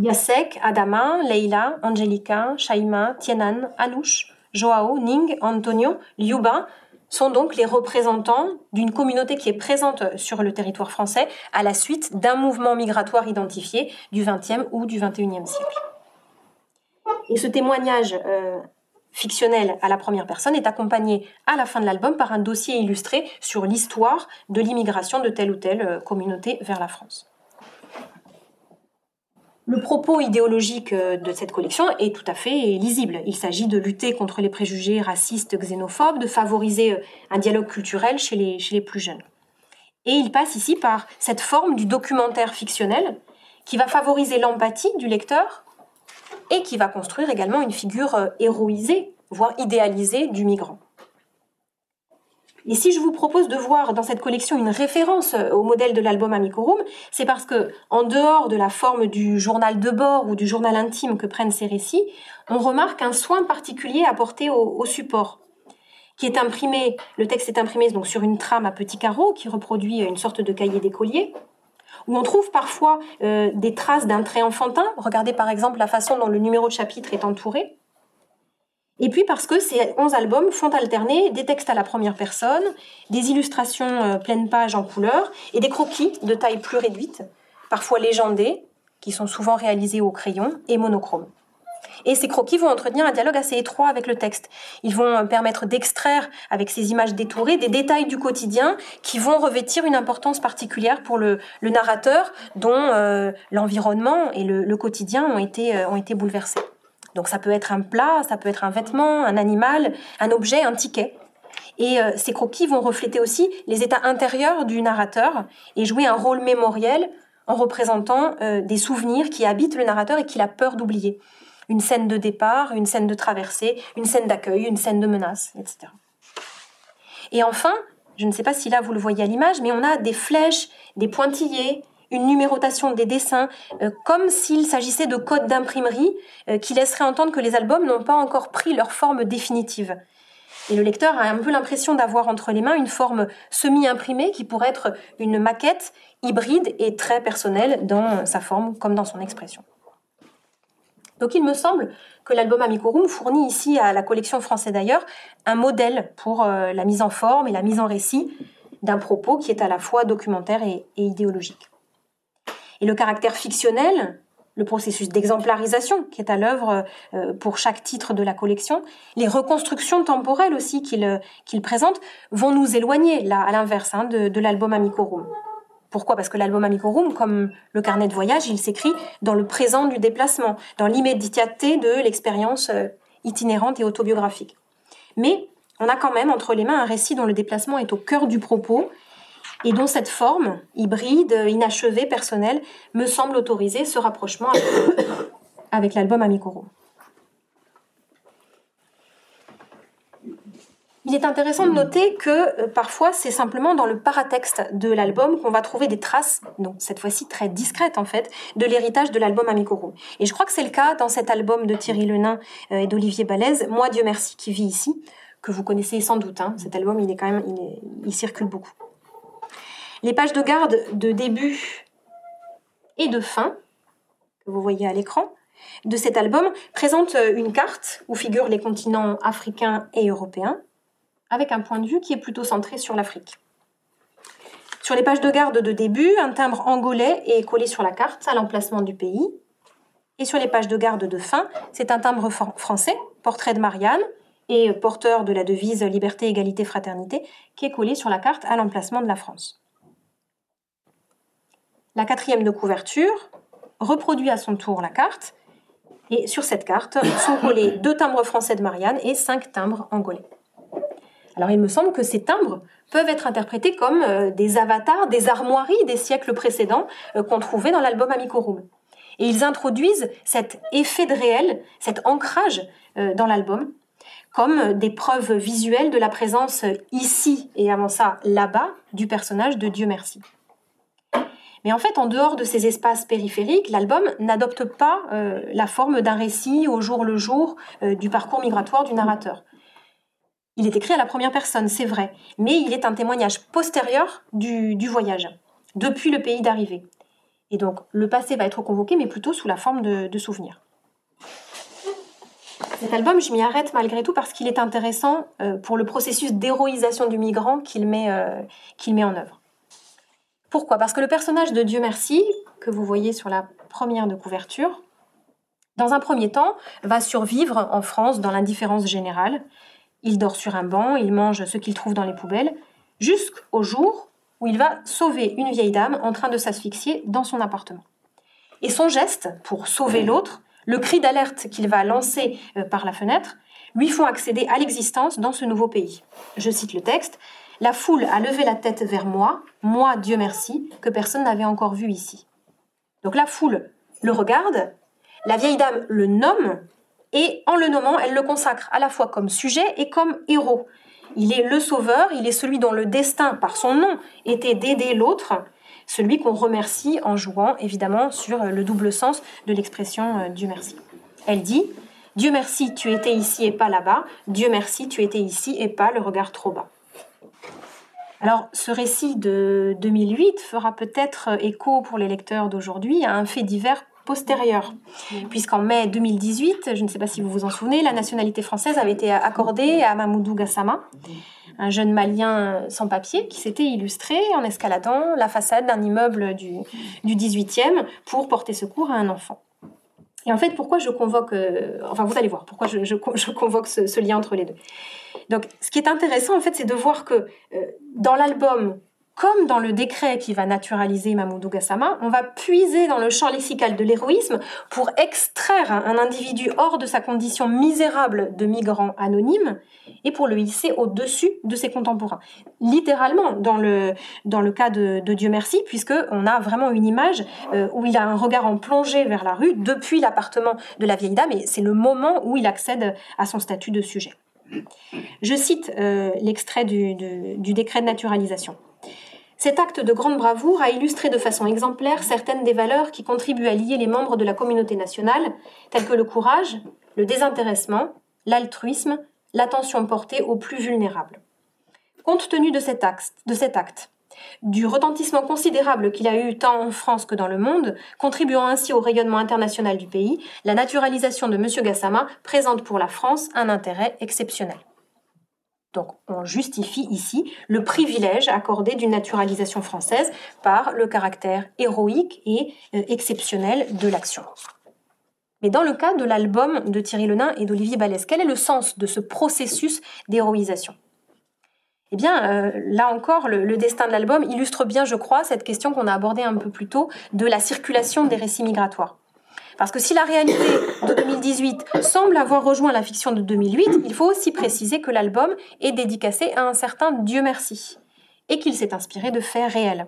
Yasek, Adama, Leila, Angelica, Shaima, Tianan, Anouche, Joao, Ning, Antonio, Liuba sont donc les représentants d'une communauté qui est présente sur le territoire français à la suite d'un mouvement migratoire identifié du XXe ou du XXIe siècle. Et ce témoignage euh, fictionnel à la première personne est accompagné à la fin de l'album par un dossier illustré sur l'histoire de l'immigration de telle ou telle euh, communauté vers la France. Le propos idéologique euh, de cette collection est tout à fait lisible. Il s'agit de lutter contre les préjugés racistes, xénophobes, de favoriser euh, un dialogue culturel chez les, chez les plus jeunes. Et il passe ici par cette forme du documentaire fictionnel qui va favoriser l'empathie du lecteur et qui va construire également une figure euh, héroïsée, voire idéalisée du migrant. Et si je vous propose de voir dans cette collection une référence euh, au modèle de l'album Amicorum, c'est parce que, en dehors de la forme du journal de bord ou du journal intime que prennent ces récits, on remarque un soin particulier apporté au, support, qui est imprimé, le texte est imprimé donc sur une trame à petits carreaux qui reproduit une sorte de cahier d'écolier, où on trouve parfois euh, des traces d'un trait enfantin. Regardez par exemple la façon dont le numéro de chapitre est entouré. Et puis parce que ces 11 albums font alterner des textes à la première personne, des illustrations euh, pleines pages en couleur et des croquis de taille plus réduite parfois légendés, qui sont souvent réalisés au crayon et monochrome. Et ces croquis vont entretenir un dialogue assez étroit avec le texte. Ils vont permettre d'extraire, avec ces images détourées, des détails du quotidien qui vont revêtir une importance particulière pour le, narrateur, dont euh, l'environnement et le, quotidien euh, ont été bouleversés. Donc ça peut être un plat, ça peut être un vêtement, un animal, un objet, un ticket. Et euh, ces croquis vont refléter aussi les états intérieurs du narrateur et jouer un rôle mémoriel en représentant des souvenirs qui habitent le narrateur et qu'il a peur d'oublier une scène de départ, une scène de traversée, une scène d'accueil, une scène de menace, etc. Et enfin, je ne sais pas si là vous le voyez à l'image, mais on a des flèches, des pointillés, une numérotation des dessins, euh, comme s'il s'agissait de codes d'imprimerie euh, qui laisseraient entendre que les albums n'ont pas encore pris leur forme définitive. Et le lecteur a un peu l'impression d'avoir entre les mains une forme semi-imprimée qui pourrait être une maquette hybride et très personnelle dans sa forme comme dans son expression. Donc il me semble que l'album Amicorum fournit ici à la collection française d'ailleurs un modèle pour euh, la mise en forme et la mise en récit d'un propos qui est à la fois documentaire et, idéologique. Et le caractère fictionnel, le processus d'exemplarisation qui est à l'œuvre euh, pour chaque titre de la collection, les reconstructions temporelles aussi qu'il euh, présente vont nous éloigner, là, à l'inverse, hein, de, de l'album Amicorum. Pourquoi? Parce que l'album Amicorum, comme le carnet de voyage, il s'écrit dans le présent du déplacement, dans l'immédiateté de l'expérience euh, itinérante et autobiographique. Mais on a quand même entre les mains un récit dont le déplacement est au cœur du propos et dont cette forme, hybride, inachevée, personnelle, me semble autoriser ce rapprochement avec, l'album Amicorum. Il est intéressant de noter que euh, parfois c'est simplement dans le paratexte de l'album qu'on va trouver des traces, donc cette fois-ci très discrètes en fait, de l'héritage de l'album Amicorum. Et je crois que c'est le cas dans cet album de Thierry Lenain euh, et d'Olivier Balèze, Moi Dieu merci qui vit ici, que vous connaissez sans doute. Hein. Cet album il est quand même, il circule beaucoup. Les pages de garde de début et de fin que vous voyez à l'écran de cet album présentent une carte où figurent les continents africains et européens avec un point de vue qui est plutôt centré sur l'Afrique. Sur les pages de garde de début, un timbre angolais est collé sur la carte à l'emplacement du pays. Et sur les pages de garde de fin, c'est un timbre français, portrait de Marianne, et porteur de la devise Liberté, Égalité, Fraternité, qui est collé sur la carte à l'emplacement de la France. La quatrième de couverture reproduit à son tour la carte, et sur cette carte sont collés deux timbres français de Marianne et cinq timbres angolais. Alors il me semble que ces timbres peuvent être interprétés comme euh, des avatars, des armoiries des siècles précédents euh, qu'on trouvait dans l'album Amicorum. Et ils introduisent cet effet de réel, cet ancrage euh, dans l'album, comme des preuves visuelles de la présence ici et avant ça là-bas du personnage de Dieu merci. Mais en fait, en dehors de ces espaces périphériques, l'album n'adopte pas la forme d'un récit au jour le jour du parcours migratoire du narrateur. Il est écrit à la première personne, c'est vrai, mais il est un témoignage postérieur du, voyage, depuis le pays d'arrivée. Et donc le passé va être convoqué, mais plutôt sous la forme de, souvenirs. Cet album, je m'y arrête malgré tout parce qu'il est intéressant euh, pour le processus d'héroïsation du migrant qu'il met, euh, qu'il met en œuvre. Pourquoi? Parce que le personnage de Dieu merci, que vous voyez sur la première de couverture, dans un premier temps, va survivre en France dans l'indifférence générale, il dort sur un banc, il mange ce qu'il trouve dans les poubelles, jusqu'au jour où il va sauver une vieille dame en train de s'asphyxier dans son appartement. Et son geste, pour sauver l'autre, le cri d'alerte qu'il va lancer euh, par la fenêtre, lui font accéder à l'existence dans ce nouveau pays. Je cite le texte. La foule a levé la tête vers moi, moi, Dieu merci, que personne n'avait encore vu ici. Donc la foule le regarde, la vieille dame le nomme, et en le nommant, elle le consacre à la fois comme sujet et comme héros. Il est le sauveur, il est celui dont le destin, par son nom, était d'aider l'autre, celui qu'on remercie en jouant évidemment sur le double sens de l'expression euh, Dieu merci. Elle dit Dieu merci, tu étais ici et pas là-bas. Dieu merci, tu étais ici et pas le regard trop bas. Alors, ce récit de 2008 fera peut-être écho pour les lecteurs d'aujourd'hui à un fait divers postérieure. Puisqu'en mai 2018, je ne sais pas si vous vous en souvenez, la nationalité française avait été accordée à Mamoudou Gassama, un jeune Malien sans papier qui s'était illustré en escaladant la façade d'un immeuble du, du 18e pour porter secours à un enfant. Et en fait, pourquoi je convoque, euh, enfin vous allez voir, pourquoi je, je, convoque ce, lien entre les deux? Donc, ce qui est intéressant, en fait, c'est de voir que euh, dans l'album comme dans le décret qui va naturaliser Mamoudou Gassama, on va puiser dans le champ lexical de l'héroïsme pour extraire un individu hors de sa condition misérable de migrant anonyme et pour le hisser au-dessus de ses contemporains. Littéralement, dans le, dans le cas de, Dieu merci, puisque on a vraiment une image euh, où il a un regard en plongée vers la rue depuis l'appartement de la vieille dame, et c'est le moment où il accède à son statut de sujet. Je cite euh, l'extrait du décret de naturalisation. Cet acte de grande bravoure a illustré de façon exemplaire certaines des valeurs qui contribuent à lier les membres de la communauté nationale, telles que le courage, le désintéressement, l'altruisme, l'attention portée aux plus vulnérables. Compte tenu de cet, acte, de cet acte, du retentissement considérable qu'il a eu tant en France que dans le monde, contribuant ainsi au rayonnement international du pays, la naturalisation de M. Gassama présente pour la France un intérêt exceptionnel. Donc on justifie ici le privilège accordé d'une naturalisation française par le caractère héroïque et euh, exceptionnel de l'action. Mais dans le cas de l'album de Thierry Lenain et d'Olivier Balès, quel est le sens de ce processus d'héroïsation? Eh bien, euh, là encore, le, destin de l'album illustre bien, je crois, cette question qu'on a abordée un peu plus tôt de la circulation des récits migratoires. Parce que si la réalité de 2018 semble avoir rejoint la fiction de 2008, il faut aussi préciser que l'album est dédicacé à un certain Dieu merci et qu'il s'est inspiré de faits réels.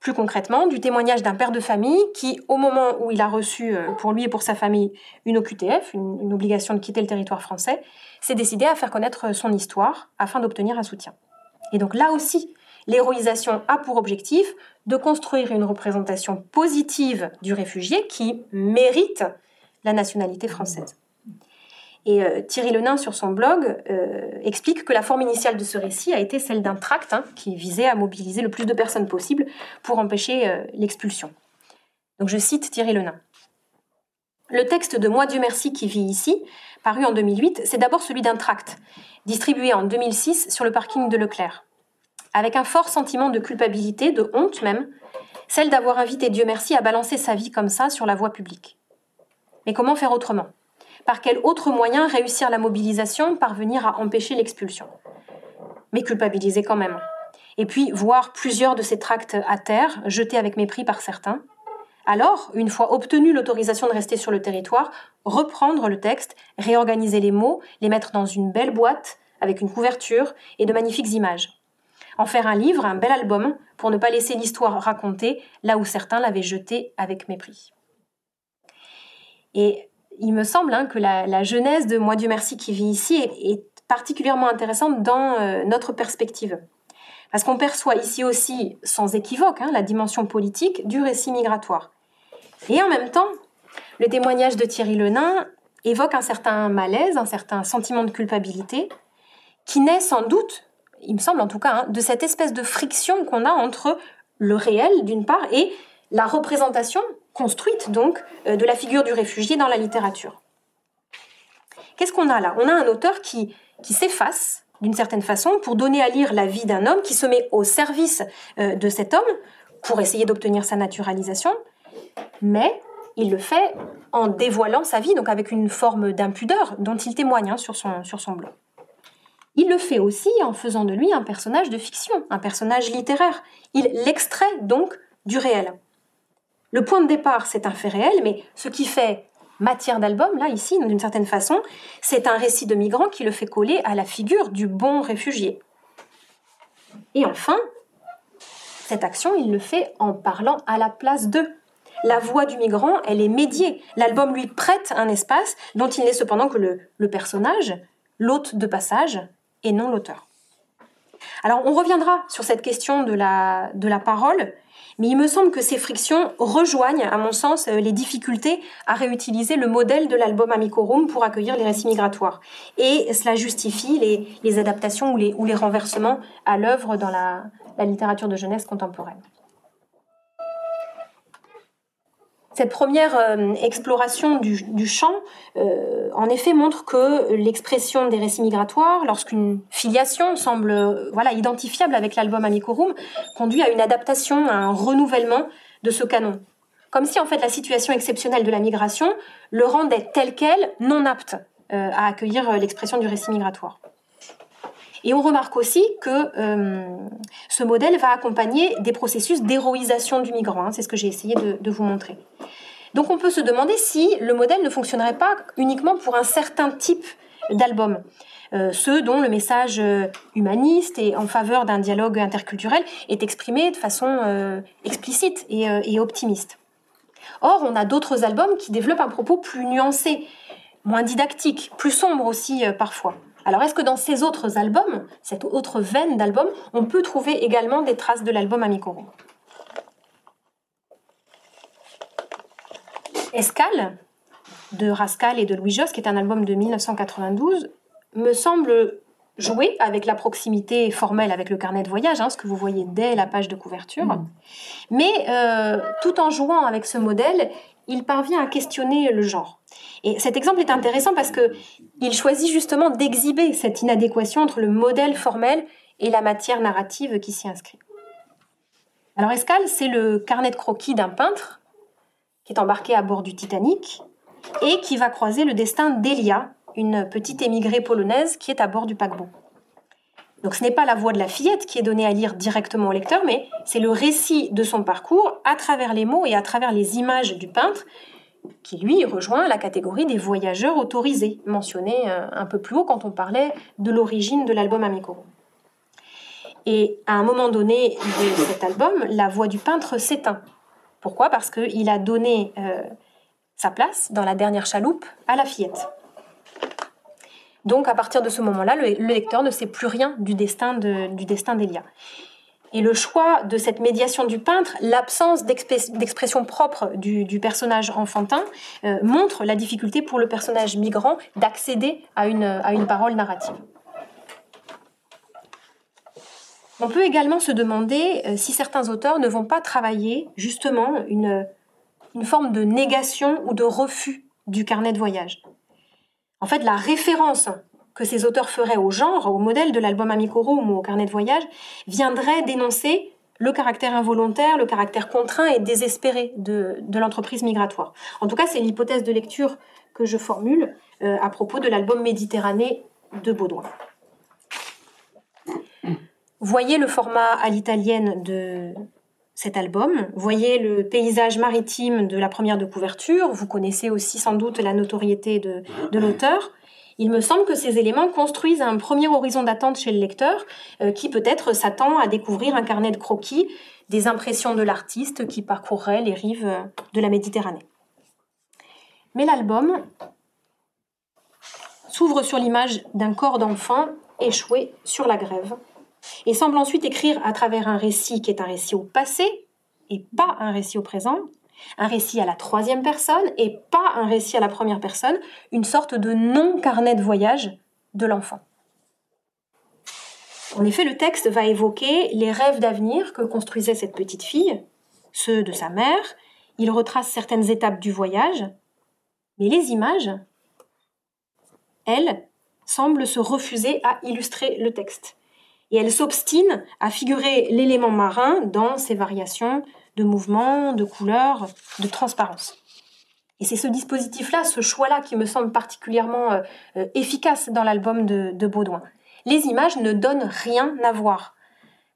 Plus concrètement, du témoignage d'un père de famille qui, au moment où il a reçu euh, pour lui et pour sa famille une OQTF, une, une obligation de quitter le territoire français, s'est décidé à faire connaître son histoire afin d'obtenir un soutien. Et donc là aussi, L'héroïsation a pour objectif de construire une représentation positive du réfugié qui mérite la nationalité française. Et euh, Thierry Lenain, sur son blog, euh, explique que la forme initiale de ce récit a été celle d'un tract hein, qui visait à mobiliser le plus de personnes possible pour empêcher euh, l'expulsion. Donc je cite Thierry Lenain. Le texte de Moi Dieu merci qui vit ici, paru en 2008, c'est d'abord celui d'un tract, distribué en 2006 sur le parking de Leclerc avec un fort sentiment de culpabilité, de honte même, celle d'avoir invité Dieu merci à balancer sa vie comme ça sur la voie publique. Mais comment faire autrement? Par quel autre moyen réussir la mobilisation, parvenir à empêcher l'expulsion? Mais culpabiliser quand même. Et puis voir plusieurs de ces tracts à terre, jetés avec mépris par certains. Alors, une fois obtenue l'autorisation de rester sur le territoire, reprendre le texte, réorganiser les mots, les mettre dans une belle boîte avec une couverture et de magnifiques images en faire un livre, un bel album, pour ne pas laisser l'histoire racontée là où certains l'avaient jetée avec mépris. Et il me semble hein, que la, genèse de Moi Dieu merci qui vit ici est, particulièrement intéressante dans euh, notre perspective. Parce qu'on perçoit ici aussi, sans équivoque, hein, la dimension politique du récit migratoire. Et en même temps, le témoignage de Thierry Lenain évoque un certain malaise, un certain sentiment de culpabilité, qui naît sans doute il me semble en tout cas, hein, de cette espèce de friction qu'on a entre le réel d'une part et la représentation construite donc euh, de la figure du réfugié dans la littérature. Qu'est-ce qu'on a là? On a un auteur qui, qui s'efface d'une certaine façon pour donner à lire la vie d'un homme qui se met au service euh, de cet homme pour essayer d'obtenir sa naturalisation, mais il le fait en dévoilant sa vie, donc avec une forme d'impudeur dont il témoigne hein, sur, son, sur son blog. Il le fait aussi en faisant de lui un personnage de fiction, un personnage littéraire. Il l'extrait donc du réel. Le point de départ, c'est un fait réel, mais ce qui fait matière d'album, là, ici, d'une certaine façon, c'est un récit de migrant qui le fait coller à la figure du bon réfugié. Et enfin, cette action, il le fait en parlant à la place d'eux. La voix du migrant, elle est médiée. L'album lui prête un espace dont il n'est cependant que le, personnage, l'hôte de passage, et non l'auteur. Alors on reviendra sur cette question de la parole, mais il me semble que ces frictions rejoignent, à mon sens, euh, les difficultés à réutiliser le modèle de l'album Amicorum pour accueillir les récits migratoires. Et cela justifie les, adaptations ou les, renversements à l'œuvre dans la littérature de jeunesse contemporaine. Cette première euh, exploration du, champ, euh, en effet, montre que l'expression des récits migratoires, lorsqu'une filiation semble euh, voilà identifiable avec l'album Amicorum, conduit à une adaptation, à un renouvellement de ce canon. Comme si en fait la situation exceptionnelle de la migration le rendait tel quel non apte à accueillir l'expression du récit migratoire. Et on remarque aussi que ce modèle va accompagner des processus d'héroïsation du migrant. Hein, c'est ce que j'ai essayé de vous montrer. Donc on peut se demander si le modèle ne fonctionnerait pas uniquement pour un certain type d'album. Euh, ceux dont le message euh, humaniste et en faveur d'un dialogue interculturel est exprimé de façon euh, explicite et, optimiste. Or, on a d'autres albums qui développent un propos plus nuancé, moins didactique, plus sombre aussi parfois. Alors, est-ce que dans ces autres albums, cette autre veine d'albums, on peut trouver également des traces de l'album Amicoro Escale de Rascal et de Louis Josse, qui est un album de 1992, me semble jouer avec la proximité formelle avec le carnet de voyage, hein, ce que vous voyez dès la page de couverture. Mm. Mais euh, tout en jouant avec ce modèle, il parvient à questionner le genre. Et cet exemple est intéressant parce que il choisit justement d'exhiber cette inadéquation entre le modèle formel et la matière narrative qui s'y inscrit. Alors Escale, c'est le carnet de croquis d'un peintre qui est embarqué à bord du Titanic et qui va croiser le destin d'Elia, une petite émigrée polonaise qui est à bord du paquebot. Donc ce n'est pas la voix de la fillette qui est donnée à lire directement au lecteur, mais c'est le récit de son parcours à travers les mots et à travers les images du peintre, qui lui rejoint la catégorie des voyageurs autorisés, mentionné euh, un peu plus haut quand on parlait de l'origine de l'album Amicoro. Et à un moment donné de cet album, la voix du peintre s'éteint. Pourquoi? Parce qu'il a donné euh, sa place dans la dernière chaloupe à la fillette. Donc à partir de ce moment-là, le, lecteur ne sait plus rien du destin du destin d'Elia. Et le choix de cette médiation du peintre, l'absence d'expression propre du, personnage enfantin, euh, montre la difficulté pour le personnage migrant d'accéder à une parole narrative. On peut également se demander euh, si certains auteurs ne vont pas travailler justement une, forme de négation ou de refus du carnet de voyage. En fait, la référence que ces auteurs feraient au genre, au modèle de l'album Amicorum ou au carnet de voyage, viendrait dénoncer le caractère involontaire, le caractère contraint et désespéré de, l'entreprise migratoire. En tout cas, c'est l'hypothèse de lecture que je formule euh, à propos de l'album Méditerranée de Baudouin. Voyez le format à l'italienne de cet album, voyez le paysage maritime de la première de couverture, vous connaissez aussi sans doute la notoriété de, l'auteur. Il me semble que ces éléments construisent un premier horizon d'attente chez le lecteur euh, qui peut-être s'attend à découvrir un carnet de croquis des impressions de l'artiste qui parcourrait les rives de la Méditerranée. Mais l'album s'ouvre sur l'image d'un corps d'enfant échoué sur la grève et semble ensuite écrire à travers un récit qui est un récit au passé et pas un récit au présent, un récit à la troisième personne et pas un récit à la première personne, une sorte de non-carnet de voyage de l'enfant. En effet, le texte va évoquer les rêves d'avenir que construisait cette petite fille, ceux de sa mère, il retrace certaines étapes du voyage, mais les images, elles, semblent se refuser à illustrer le texte et elle s'obstine à figurer l'élément marin dans ses variations de mouvement, de couleur, de transparence. Et c'est ce dispositif-là, ce choix-là qui me semble particulièrement euh, euh, efficace dans l'album de, Baudouin. Les images ne donnent rien à voir.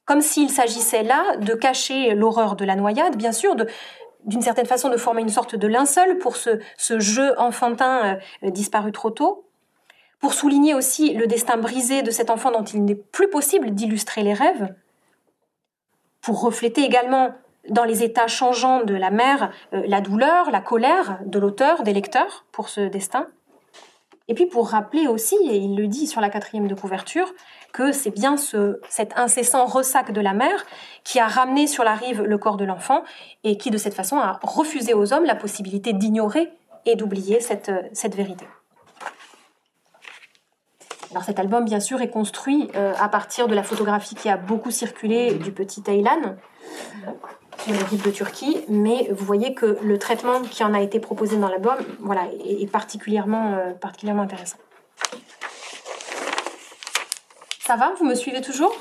Comme s'il s'agissait là de cacher l'horreur de la noyade, bien sûr, d'une certaine façon de former une sorte de linceul pour ce, jeu enfantin euh, disparu trop tôt, pour souligner aussi le destin brisé de cet enfant dont il n'est plus possible d'illustrer les rêves, pour refléter également dans les états changeants de la mère euh, la douleur, la colère de l'auteur, des lecteurs pour ce destin, et puis pour rappeler aussi, et il le dit sur la quatrième de couverture, que c'est bien ce, cet incessant ressac de la mère qui a ramené sur la rive le corps de l'enfant et qui de cette façon a refusé aux hommes la possibilité d'ignorer et d'oublier cette, cette vérité. Alors cet album, bien sûr, est construit euh, à partir de la photographie qui a beaucoup circulé du petit Thailand. Sur ville de Turquie, mais vous voyez que le traitement qui en a été proposé dans l'album voilà, est, particulièrement, particulièrement intéressant. Ça va Vous me suivez toujours?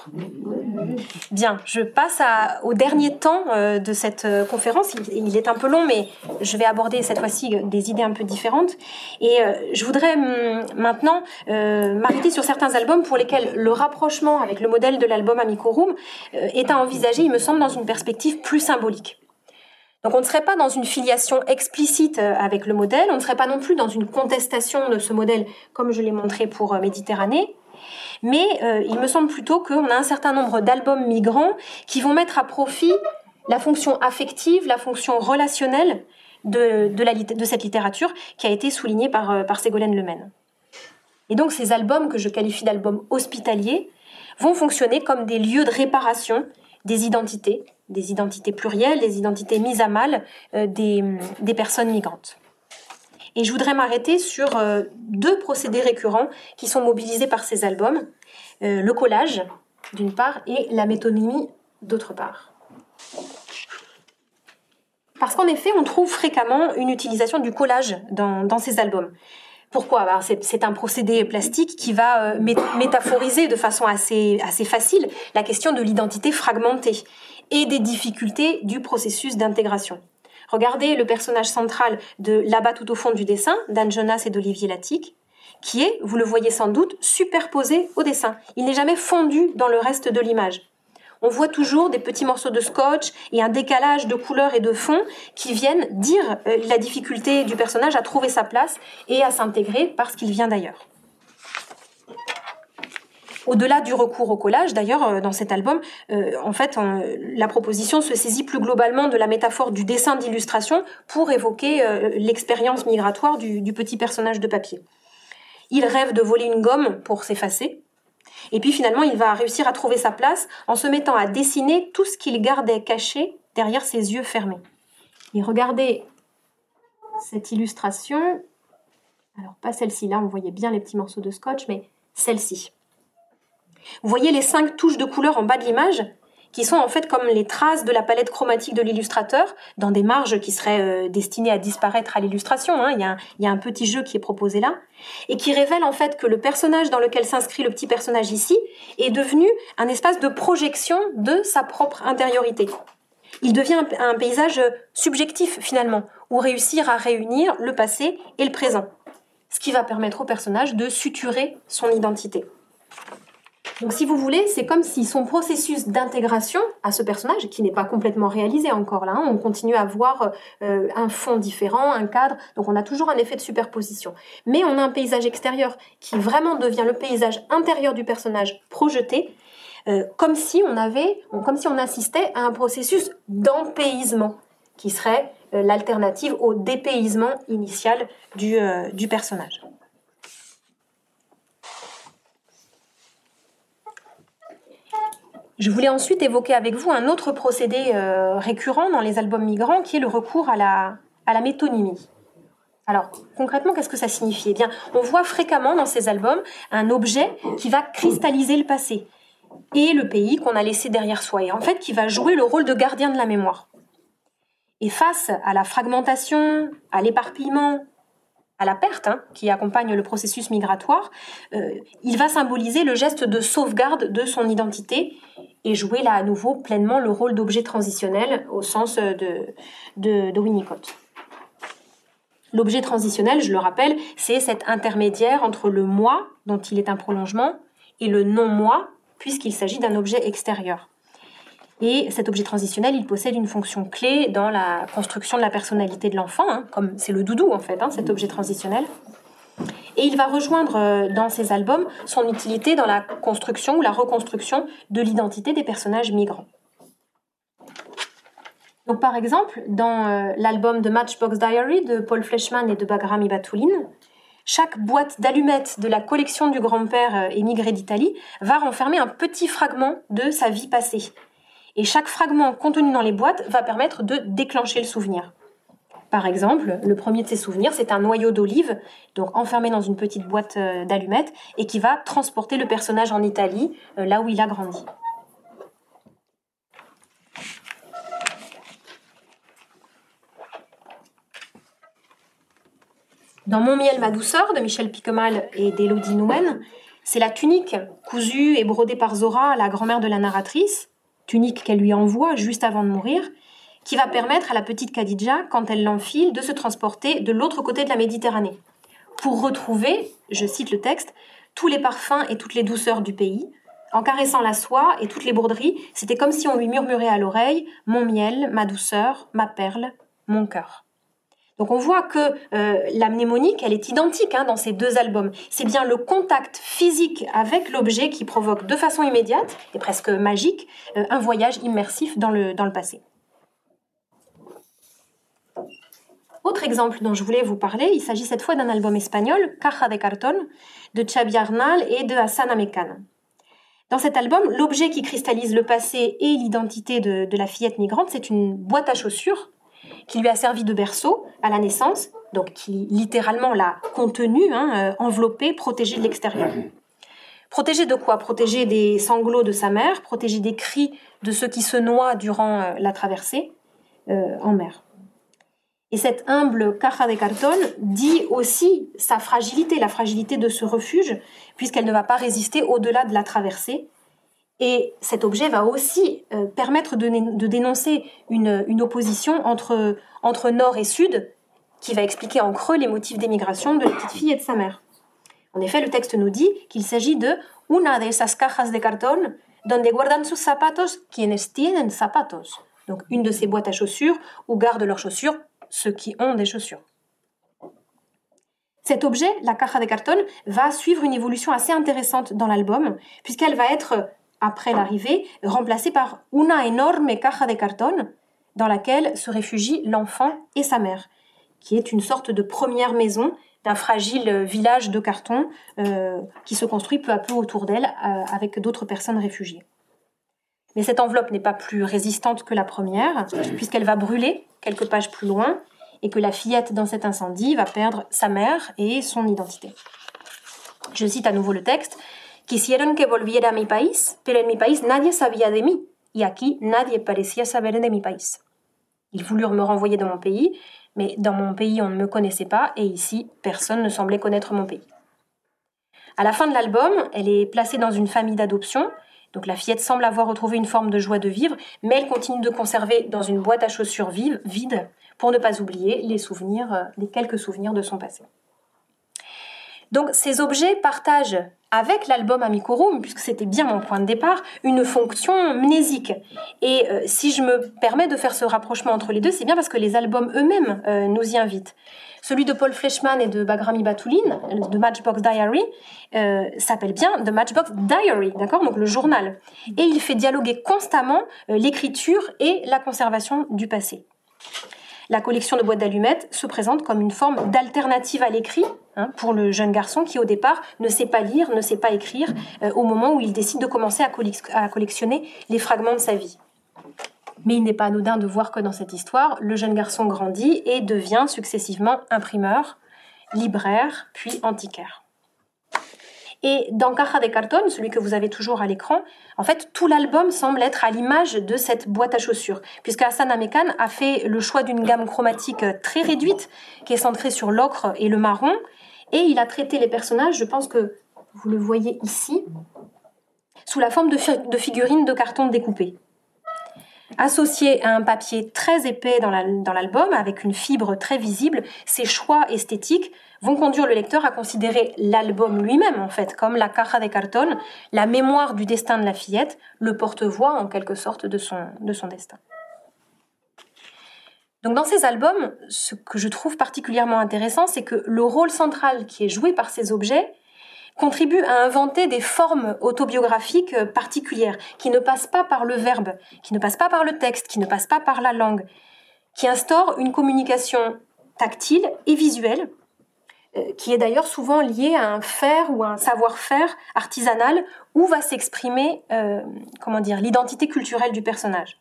Bien, je passe au dernier temps euh, de cette euh, conférence. Il, est un peu long, mais je vais aborder cette fois-ci des idées un peu différentes. Et euh, je voudrais hum, maintenant m'arrêter sur certains albums pour lesquels le rapprochement avec le modèle de l'album Amico Room est à envisager, il me semble, dans une perspective plus symbolique. Donc on ne serait pas dans une filiation explicite avec le modèle, on ne serait pas non plus dans une contestation de ce modèle comme je l'ai montré pour Méditerranée, mais euh, il me semble plutôt qu'on a un certain nombre d'albums migrants qui vont mettre à profit la fonction affective, la fonction relationnelle de, cette littérature qui a été soulignée par, euh, par Ségolène Lemaine. Et donc ces albums que je qualifie d'albums hospitaliers vont fonctionner comme des lieux de réparation des identités, des identités plurielles, des identités mises à mal euh, des personnes migrantes. Et je voudrais m'arrêter sur euh, deux procédés récurrents qui sont mobilisés par ces albums. Euh, le collage, d'une part, et la métonymie, d'autre part. Parce qu'en effet, on trouve fréquemment une utilisation du collage dans, ces albums. Pourquoi? C'est un procédé plastique qui va euh, métaphoriser de façon assez facile la question de l'identité fragmentée et des difficultés du processus d'intégration. Regardez le personnage central de Là-bas tout au fond du dessin, d'Anne Jonas et d'Olivier Latique, qui est, vous le voyez sans doute, superposé au dessin. Il n'est jamais fondu dans le reste de l'image. On voit toujours des petits morceaux de scotch et un décalage de couleurs et de fond qui viennent dire euh, la difficulté du personnage à trouver sa place et à s'intégrer parce qu'il vient d'ailleurs. Au-delà du recours au collage, d'ailleurs, euh, dans cet album, euh, en fait, la proposition se saisit plus globalement de la métaphore du dessin d'illustration pour évoquer euh, l'expérience migratoire du, petit personnage de papier. Il rêve de voler une gomme pour s'effacer, et puis finalement, il va réussir à trouver sa place en se mettant à dessiner tout ce qu'il gardait caché derrière ses yeux fermés. Et regardez cette illustration. Alors, pas celle-ci, là, on voyait bien les petits morceaux de scotch, mais celle-ci. Vous voyez les cinq touches de couleur en bas de l'image qui sont en fait comme les traces de la palette chromatique de l'illustrateur dans des marges qui seraient euh, destinées à disparaître à l'illustration. Hein. Il, il, y a un petit jeu qui est proposé là et qui révèle en fait que le personnage dans lequel s'inscrit le petit personnage ici est devenu un espace de projection de sa propre intériorité. Il devient un paysage subjectif finalement, où réussir à réunir le passé et le présent, ce qui va permettre au personnage de suturer son identité. Donc si vous voulez, c'est comme si son processus d'intégration à ce personnage, qui n'est pas complètement réalisé encore là, hein, on continue à voir euh, un fond différent, un cadre, donc on a toujours un effet de superposition. Mais on a un paysage extérieur qui vraiment devient le paysage intérieur du personnage projeté, euh, comme si on avait, comme si on assistait à un processus d'empaysement, qui serait euh, l'alternative au dépaysement initial du personnage. Je voulais ensuite évoquer avec vous un autre procédé euh, récurrent dans les albums migrants qui est le recours à la, à la métonymie. Alors, concrètement, qu'est-ce que ça signifie? Eh bien, on voit fréquemment dans ces albums un objet qui va cristalliser le passé et le pays qu'on a laissé derrière soi, et en fait qui va jouer le rôle de gardien de la mémoire. Et face à la fragmentation, à l'éparpillement, à la perte hein, qui accompagne le processus migratoire, euh, il va symboliser le geste de sauvegarde de son identité et jouer là à nouveau pleinement le rôle d'objet transitionnel au sens de, de, Winnicott. L'objet transitionnel, je le rappelle, c'est cet intermédiaire entre le moi, dont il est un prolongement, et le non-moi, puisqu'il s'agit d'un objet extérieur. Et cet objet transitionnel, il possède une fonction clé dans la construction de la personnalité de l'enfant, hein, comme c'est le doudou en fait, hein, cet objet transitionnel. Et il va rejoindre euh, dans ses albums son utilité dans la construction ou la reconstruction de l'identité des personnages migrants. Donc, par exemple, dans euh, l'album de Matchbox Diary de Paul Fleischmann et de Bagram Ibatoulin, chaque boîte d'allumettes de la collection du grand-père euh, émigré d'Italie va renfermer un petit fragment de sa vie passée. Et chaque fragment contenu dans les boîtes va permettre de déclencher le souvenir. Par exemple, le premier de ces souvenirs, c'est un noyau d'olive, donc enfermé dans une petite boîte euh, d'allumettes, et qui va transporter le personnage en Italie, euh, là où il a grandi. Dans Mon miel, ma douceur de Michel Piquemal et d'Élodie Nouen, c'est la tunique cousue et brodée par Zora, la grand-mère de la narratrice, tunique qu'elle lui envoie juste avant de mourir, qui va permettre à la petite Khadija, quand elle l'enfile, de se transporter de l'autre côté de la Méditerranée, pour retrouver, je cite le texte, tous les parfums et toutes les douceurs du pays. En caressant la soie et toutes les broderies, c'était comme si on lui murmurait à l'oreille Mon miel, ma douceur, ma perle, mon cœur. Donc on voit que euh, la mnémonique, elle est identique hein, dans ces deux albums. C'est bien le contact physique avec l'objet qui provoque de façon immédiate et presque magique euh, un voyage immersif dans le, passé. Autre exemple dont je voulais vous parler, il s'agit cette fois d'un album espagnol, Caja de Cartón, de Xavi Arnal et de Hassan Amekan. Dans cet album, l'objet qui cristallise le passé et l'identité de, de la fillette migrante, c'est une boîte à chaussures qui lui a servi de berceau à la naissance, donc qui littéralement l'a contenue, hein, euh, enveloppée, protégée de l'extérieur. Protégée de quoi? Protégée des sanglots de sa mère, protégée des cris de ceux qui se noient durant euh, la traversée euh, en mer. Et cette humble caja de carton dit aussi sa fragilité, la fragilité de ce refuge, puisqu'elle ne va pas résister au-delà de la traversée. Et cet objet va aussi euh, permettre de, dénoncer une, opposition entre, entre nord et sud, qui va expliquer en creux les motifs d'émigration de la petite fille et de sa mère. En effet, le texte nous dit qu'il s'agit de una de esas cajas de cartón donde guardan sus zapatos quienes tienen zapatos. Donc une de ces boîtes à chaussures où gardent leurs chaussures ceux qui ont des chaussures. Cet objet, la caja de carton, va suivre une évolution assez intéressante dans l'album, puisqu'elle va être, après l'arrivée, remplacée par una enorme caja de carton, dans laquelle se réfugient l'enfant et sa mère, qui est une sorte de première maison d'un fragile village de carton euh, qui se construit peu à peu autour d'elle euh, avec d'autres personnes réfugiées. Mais cette enveloppe n'est pas plus résistante que la première, puisqu'elle va brûler quelques pages plus loin, et que la fillette dans cet incendie va perdre sa mère et son identité. Je cite à nouveau le texte. Quisieron que volviera a mi país, pero en mi país nadie sabía de mí, y aquí nadie parecía saber de mi país. Ils voulurent me renvoyer dans mon pays, mais dans mon pays on ne me connaissait pas, et ici personne ne semblait connaître mon pays. À la fin de l'album, elle est placée dans une famille d'adoption, donc la fillette semble avoir retrouvé une forme de joie de vivre, mais elle continue de conserver dans une boîte à chaussures vive, vide pour ne pas oublier les souvenirs, euh, les quelques souvenirs de son passé. Donc ces objets partagent avec l'album Amicorum, puisque c'était bien mon point de départ, une fonction mnésique. Et euh, si je me permets de faire ce rapprochement entre les deux, c'est bien parce que les albums eux-mêmes euh, nous y invitent. Celui de Paul Fleischmann et de Bagrami Batouline, de Matchbox Diary, euh, s'appelle bien The Matchbox Diary, d'accord? Donc le journal. Et il fait dialoguer constamment l'écriture et la conservation du passé. La collection de boîtes d'allumettes se présente comme une forme d'alternative à l'écrit hein, pour le jeune garçon qui au départ ne sait pas lire, ne sait pas écrire euh, au moment où il décide de commencer à, collectionner les fragments de sa vie. Mais il n'est pas anodin de voir que dans cette histoire, le jeune garçon grandit et devient successivement imprimeur, libraire, puis antiquaire. Et dans Caja de Carton, celui que vous avez toujours à l'écran, en fait, tout l'album semble être à l'image de cette boîte à chaussures, puisque Hassan Amekan a fait le choix d'une gamme chromatique très réduite, qui est centrée sur l'ocre et le marron, et il a traité les personnages, je pense que vous le voyez ici, sous la forme de, figurines de carton découpées. Associé à un papier très épais dans l'album, avec une fibre très visible, ces choix esthétiques vont conduire le lecteur à considérer l'album lui-même, en fait, comme la caja de carton, la mémoire du destin de la fillette, le porte-voix en quelque sorte de son, de son destin. Donc dans ces albums, ce que je trouve particulièrement intéressant, c'est que le rôle central qui est joué par ces objets contribue à inventer des formes autobiographiques particulières, qui ne passent pas par le verbe, qui ne passent pas par le texte, qui ne passent pas par la langue, qui instaurent une communication tactile et visuelle qui est d'ailleurs souvent lié à un faire ou à un savoir-faire artisanal où va s'exprimer euh, comment dire l'identité culturelle du personnage.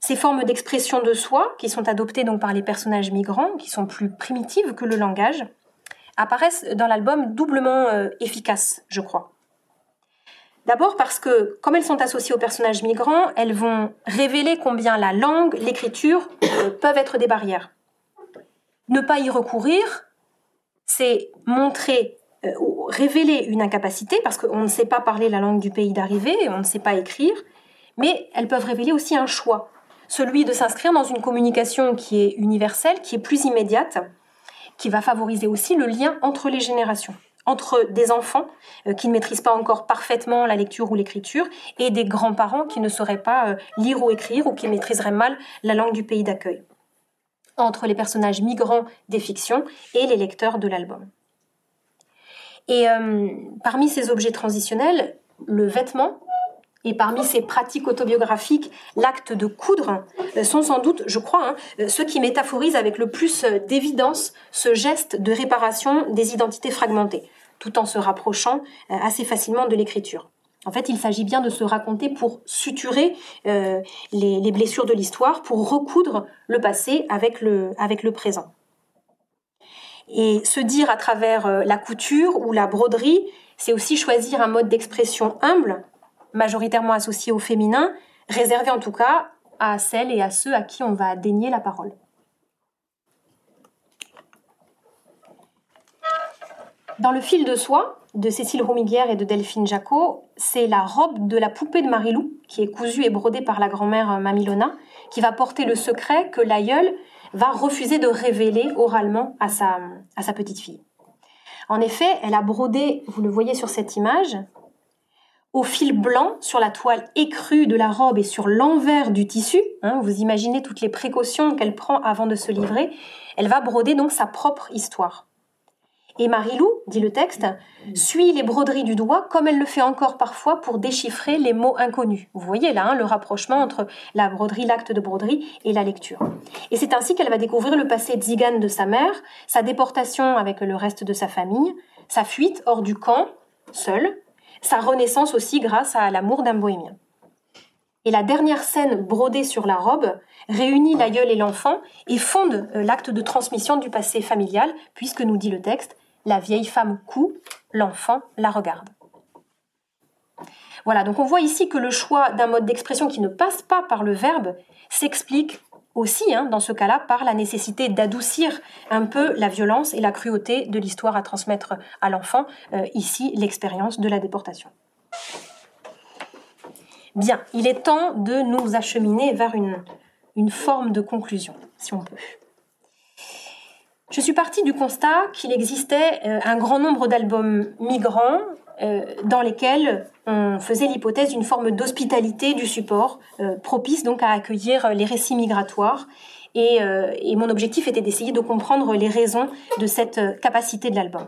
Ces formes d'expression de soi, qui sont adoptées donc par les personnages migrants, qui sont plus primitives que le langage, apparaissent dans l'album doublement euh, efficaces, je crois. D'abord parce que, comme elles sont associées aux personnages migrants, elles vont révéler combien la langue, l'écriture peuvent être des barrières. Ne pas y recourir, c'est montrer euh, révéler une incapacité, parce qu'on ne sait pas parler la langue du pays d'arrivée, on ne sait pas écrire, mais elles peuvent révéler aussi un choix, celui de s'inscrire dans une communication qui est universelle, qui est plus immédiate, qui va favoriser aussi le lien entre les générations entre des enfants euh, qui ne maîtrisent pas encore parfaitement la lecture ou l'écriture et des grands-parents qui ne sauraient pas euh, lire ou écrire ou qui maîtriseraient mal la langue du pays d'accueil, entre les personnages migrants des fictions et les lecteurs de l'album. Et euh, parmi ces objets transitionnels, le vêtement et parmi ces pratiques autobiographiques, l'acte de coudre sont sans doute, je crois, hein, ceux qui métaphorisent avec le plus d'évidence ce geste de réparation des identités fragmentées tout en se rapprochant euh, assez facilement de l'écriture. En fait, il s'agit bien de se raconter pour suturer euh, les, blessures de l'histoire, pour recoudre le passé avec le, présent. Et se dire à travers euh, la couture ou la broderie, c'est aussi choisir un mode d'expression humble, majoritairement associé au féminin, réservé en tout cas à celles et à ceux à qui on va dénier la parole. Dans le fil de soie de Cécile Romiguière et de Delphine Jacot, c'est la robe de la poupée de Marilou, qui est cousue et brodée par la grand-mère Mamilona, qui va porter le secret que l'aïeul va refuser de révéler oralement à sa, à sa petite fille. En effet, elle a brodé, vous le voyez sur cette image, au fil blanc sur la toile écrue de la robe et sur l'envers du tissu. Hein, vous imaginez toutes les précautions qu'elle prend avant de se livrer. Elle va broder donc sa propre histoire. Et Marilou, dit le texte, suit les broderies du doigt comme elle le fait encore parfois pour déchiffrer les mots inconnus. Vous voyez là hein, le rapprochement entre la broderie, l'acte de broderie et la lecture. Et c'est ainsi qu'elle va découvrir le passé tzigane de sa mère, sa déportation avec le reste de sa famille, sa fuite hors du camp, seule, sa renaissance aussi grâce à l'amour d'un bohémien. Et la dernière scène brodée sur la robe réunit l'aïeul et l'enfant et fonde euh, l'acte de transmission du passé familial, puisque nous dit le texte, la vieille femme coud, l'enfant la regarde. Voilà, donc on voit ici que le choix d'un mode d'expression qui ne passe pas par le verbe s'explique aussi, hein, dans ce cas-là, par la nécessité d'adoucir un peu la violence et la cruauté de l'histoire à transmettre à l'enfant, euh, ici l'expérience de la déportation. Bien, il est temps de nous acheminer vers une forme de conclusion, si on peut. Je suis partie du constat qu'il existait euh, un grand nombre d'albums migrants euh, dans lesquels on faisait l'hypothèse d'une forme d'hospitalité du support, euh, propice donc à accueillir les récits migratoires. Et, et mon objectif était d'essayer de comprendre les raisons de cette capacité de l'album.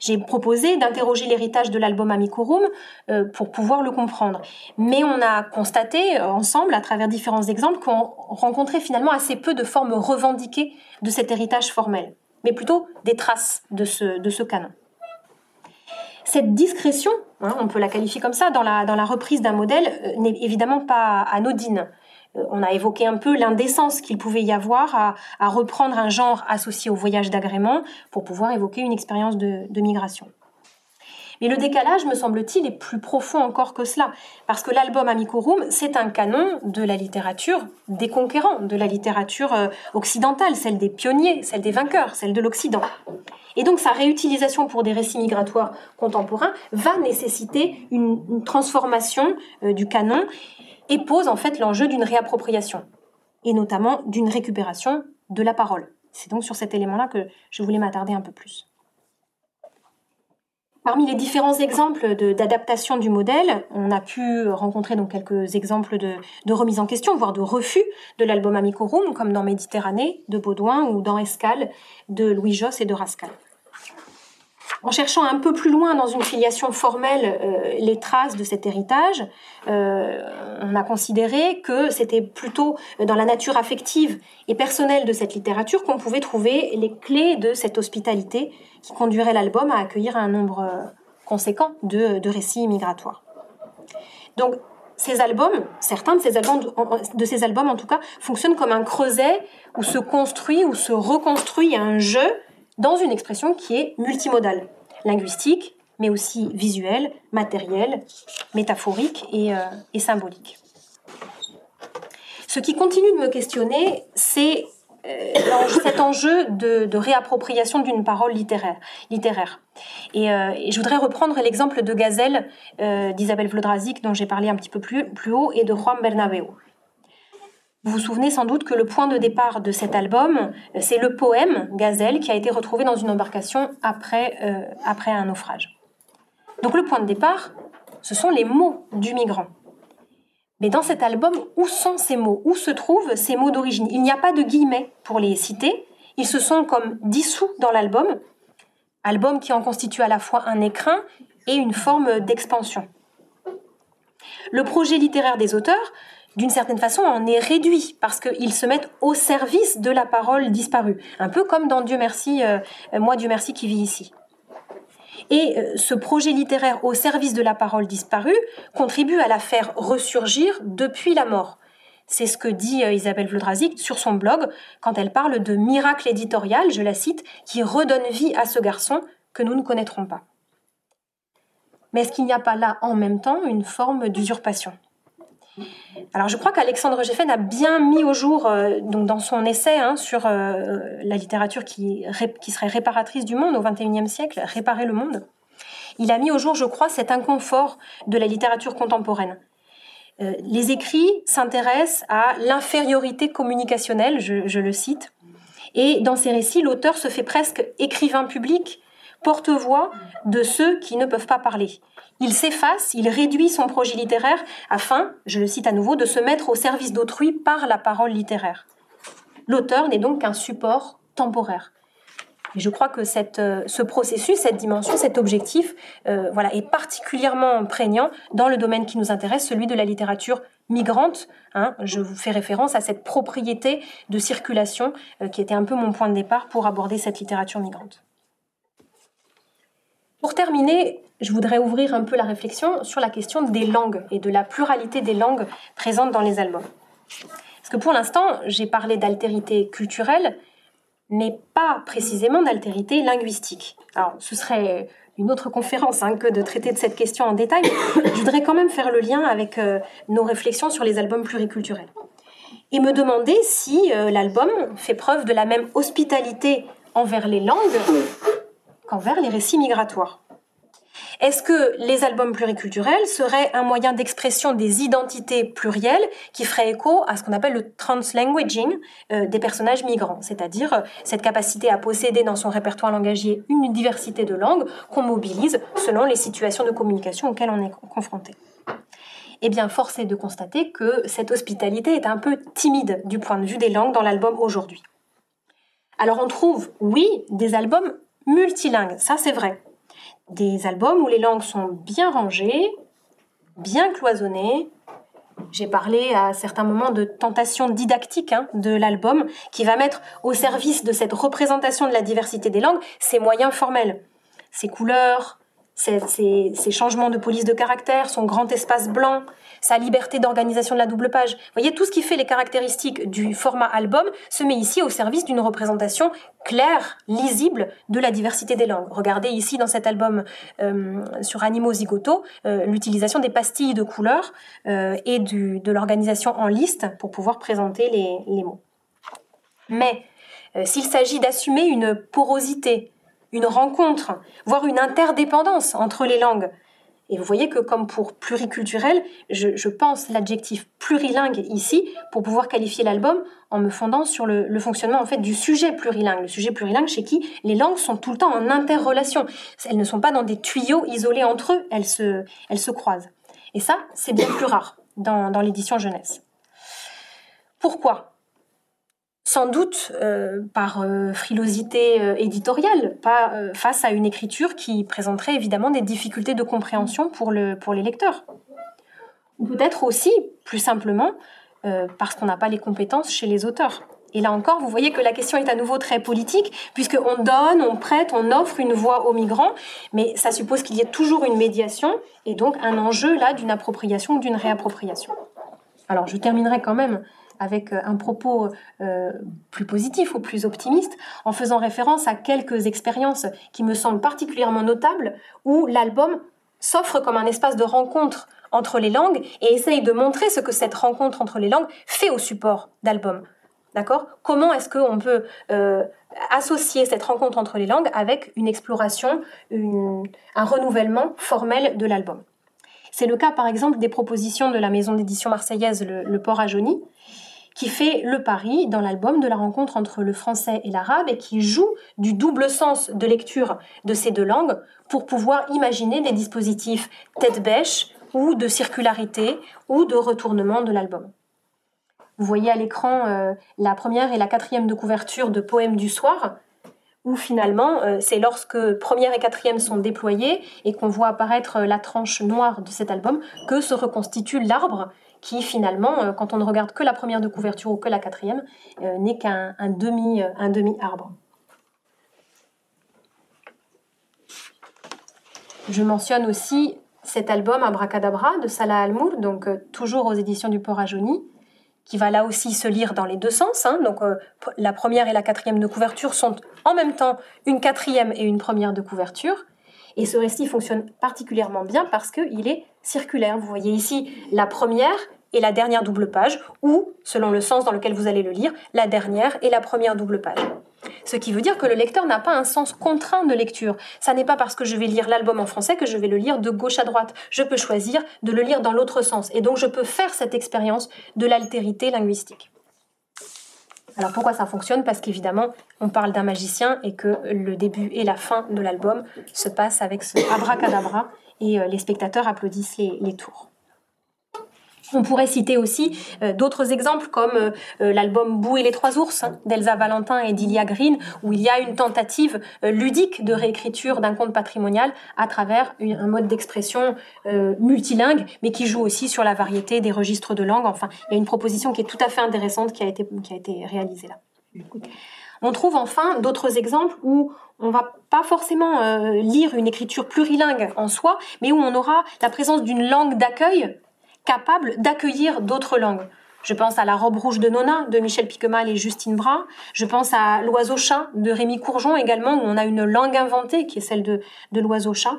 J'ai proposé d'interroger l'héritage de l'album Amicorum euh, pour pouvoir le comprendre. Mais on a constaté euh, ensemble, à travers différents exemples, qu'on rencontrait finalement assez peu de formes revendiquées de cet héritage formel, mais plutôt des traces de ce, canon. Cette discrétion, hein, on peut la qualifier comme ça, dans la, dans la reprise d'un modèle, euh, n'est évidemment pas anodine. Euh, on a évoqué un peu l'indécence qu'il pouvait y avoir à, reprendre un genre associé au voyage d'agrément pour pouvoir évoquer une expérience de, migration. Mais le décalage, me semble-t-il, est plus profond encore que cela, parce que l'album Amicorum, c'est un canon de la littérature des conquérants, de la littérature euh, occidentale, celle des pionniers, celle des vainqueurs, celle de l'Occident. Et donc sa réutilisation pour des récits migratoires contemporains va nécessiter une, transformation euh, du canon et pose en fait l'enjeu d'une réappropriation, et notamment d'une récupération de la parole. C'est donc sur cet élément-là que je voulais m'attarder un peu plus. Parmi les différents exemples d'adaptation du modèle, on a pu rencontrer donc quelques exemples de, remise en question, voire de refus de l'album Amicorum, comme dans Méditerranée de Baudouin ou dans Escale de Louis Josse et de Rascal. En cherchant un peu plus loin dans une filiation formelle euh, les traces de cet héritage, euh, on a considéré que c'était plutôt dans la nature affective et personnelle de cette littérature qu'on pouvait trouver les clés de cette hospitalité qui conduirait l'album à accueillir un nombre euh, conséquent de, récits migratoires. Donc, ces albums, certains de ces albums, de ces albums en tout cas, fonctionnent comme un creuset où se construit ou se reconstruit un jeu dans une expression qui est multimodale, linguistique, mais aussi visuelle, matérielle, métaphorique et, euh, symbolique. Ce qui continue de me questionner, c'est cet enjeu de, réappropriation d'une parole littéraire. littéraire. Et, je voudrais reprendre l'exemple de Gazelle d'Isabelle Vlodrazik, dont j'ai parlé un petit peu plus, plus haut, et de Juan Bernabeu. Vous vous souvenez sans doute que le point de départ de cet album, c'est le poème Gazelle qui a été retrouvé dans une embarcation après, euh, après un naufrage. Donc le point de départ, ce sont les mots du migrant. Mais dans cet album, où sont ces mots? Où se trouvent ces mots d'origine? Il n'y a pas de guillemets pour les citer. Ils se sont comme dissous dans l'album, album qui en constitue à la fois un écrin et une forme d'expansion. Le projet littéraire des auteurs, d'une certaine façon, en est réduit parce qu'ils se mettent au service de la parole disparue. Un peu comme dans Dieu merci, euh, moi Dieu merci qui vit ici. Et euh, ce projet littéraire au service de la parole disparue contribue à la faire ressurgir depuis la mort. C'est ce que dit euh, Isabelle Vlodrazik sur son blog quand elle parle de miracle éditorial, je la cite, qui redonne vie à ce garçon que nous ne connaîtrons pas. Mais est-ce qu'il n'y a pas là en même temps une forme d'usurpation? Alors je crois qu'Alexandre Geffen a bien mis au jour, euh, donc dans son essai hein, sur euh, la littérature qui, serait réparatrice du monde au XXIe siècle, réparer le monde, il a mis au jour, je crois, cet inconfort de la littérature contemporaine. Euh, les écrits s'intéressent à l'infériorité communicationnelle, je, je le cite, et dans ces récits, l'auteur se fait presque écrivain public, porte-voix de ceux qui ne peuvent pas parler. Il s'efface, il réduit son projet littéraire afin, je le cite à nouveau, de se mettre au service d'autrui par la parole littéraire. L'auteur n'est donc qu'un support temporaire. Et je crois que euh, ce processus, cette dimension, cet objectif, euh, voilà, est particulièrement prégnant dans le domaine qui nous intéresse, celui de la littérature migrante. Hein. je vous fais référence à cette propriété de circulation euh, qui était un peu mon point de départ pour aborder cette littérature migrante. Pour terminer, je voudrais ouvrir un peu la réflexion sur la question des langues et de la pluralité des langues présentes dans les albums. Parce que pour l'instant, j'ai parlé d'altérité culturelle, mais pas précisément d'altérité linguistique. Alors, ce serait une autre conférence hein, que de traiter de cette question en détail. je voudrais quand même faire le lien avec euh, nos réflexions sur les albums pluriculturels. Et me demander si euh, l'album fait preuve de la même hospitalité envers les langues qu'envers les récits migratoires. Est-ce que les albums pluriculturels seraient un moyen d'expression des identités plurielles qui ferait écho à ce qu'on appelle le translanguaging euh, des personnages migrants, c'est-à-dire euh, cette capacité à posséder dans son répertoire langagier une diversité de langues qu'on mobilise selon les situations de communication auxquelles on est confronté eh bien, force est de constater que cette hospitalité est un peu timide du point de vue des langues dans l'album aujourd'hui. Alors on trouve, oui, des albums multilingues, ça c'est vrai. Des albums où les langues sont bien rangées, bien cloisonnées. J'ai parlé à certains moments de tentation didactique hein, de l'album qui va mettre au service de cette représentation de la diversité des langues ses moyens formels, ses couleurs, ses, changements de police de caractère, son grand espace blanc, sa liberté d'organisation de la double page. Vous voyez, tout ce qui fait les caractéristiques du format album se met ici au service d'une représentation claire, lisible de la diversité des langues. Regardez ici dans cet album euh, sur Animaux Zigoto euh, l'utilisation des pastilles de couleurs euh, et de l'organisation en liste pour pouvoir présenter les, les mots. Mais s'il s'agit d'assumer une porosité, une rencontre, voire une interdépendance entre les langues. Et vous voyez que comme pour pluriculturel, je, pense l'adjectif plurilingue ici pour pouvoir qualifier l'album en me fondant sur le, fonctionnement en fait du sujet plurilingue. Le sujet plurilingue chez qui les langues sont tout le temps en interrelation. Elles ne sont pas dans des tuyaux isolés entre eux, elles se, elles se croisent. Et ça, c'est bien plus rare dans, dans l'édition jeunesse. Pourquoi? Sans doute euh, par euh, frilosité euh, éditoriale, pas face à une écriture qui présenterait évidemment des difficultés de compréhension pour, le, pour les lecteurs. Ou peut-être aussi, plus simplement, parce qu'on n'a pas les compétences chez les auteurs. Et là encore, vous voyez que la question est à nouveau très politique, puisqu'on donne, on prête, on offre une voix aux migrants, mais ça suppose qu'il y ait toujours une médiation, et donc un enjeu là d'une appropriation ou d'une réappropriation. Alors je terminerai quand même avec euh, un propos euh, plus positif ou plus optimiste, en faisant référence à quelques expériences qui me semblent particulièrement notables, où l'album s'offre comme un espace de rencontre entre les langues et essaye de montrer ce que cette rencontre entre les langues fait au support d'album. D'accord? Comment est-ce qu'on peut euh, associer cette rencontre entre les langues avec une exploration, un renouvellement formel de l'album? C'est le cas par exemple des propositions de la maison d'édition marseillaise Le, Port à Joni, qui fait le pari dans l'album de la rencontre entre le français et l'arabe et qui joue du double sens de lecture de ces deux langues pour pouvoir imaginer des dispositifs tête-bêche ou de circularité ou de retournement de l'album. Vous voyez à l'écran euh, la première et la quatrième de couverture de Poèmes du soir, où finalement, euh, c'est lorsque première et quatrième sont déployés et qu'on voit apparaître la tranche noire de cet album que se reconstitue l'arbre qui finalement, quand on ne regarde que la première de couverture ou que la quatrième, n'est qu'un demi, un demi arbre. Je mentionne aussi cet album Abracadabra de Salah Almour, donc toujours aux éditions du Port qui va là aussi se lire dans les deux sens. Hein. Donc euh, la première et la quatrième de couverture sont en même temps une quatrième et une première de couverture. Et ce récit fonctionne particulièrement bien parce qu'il est circulaire. Vous voyez ici la première et la dernière double page, ou, selon le sens dans lequel vous allez le lire, la dernière et la première double page. Ce qui veut dire que le lecteur n'a pas un sens contraint de lecture. Ça n'est pas parce que je vais lire l'album en français que je vais le lire de gauche à droite. Je peux choisir de le lire dans l'autre sens. Et donc je peux faire cette expérience de l'altérité linguistique. Alors pourquoi ça fonctionne? Parce qu'évidemment, on parle d'un magicien et que le début et la fin de l'album se passent avec ce abracadabra et euh, les spectateurs applaudissent les, tours. On pourrait citer aussi euh, d'autres exemples comme euh, euh, l'album Bou et les trois ours hein, d'Elsa Valentin et d'Ilia Green, où il y a une tentative ludique de réécriture d'un conte patrimonial à travers un mode d'expression multilingue, mais qui joue aussi sur la variété des registres de langue. Enfin, il y a une proposition qui est tout à fait intéressante qui a été, qui a été réalisée là. On trouve enfin d'autres exemples où on va pas forcément lire une écriture plurilingue en soi, mais où on aura la présence d'une langue d'accueil capable d'accueillir d'autres langues. Je pense à La robe rouge de Nona de Michel Piquemal et Justine Bras. Je pense à L'oiseau-chat de Rémi Courgeon également, où on a une langue inventée qui est celle de, de l'oiseau-chat.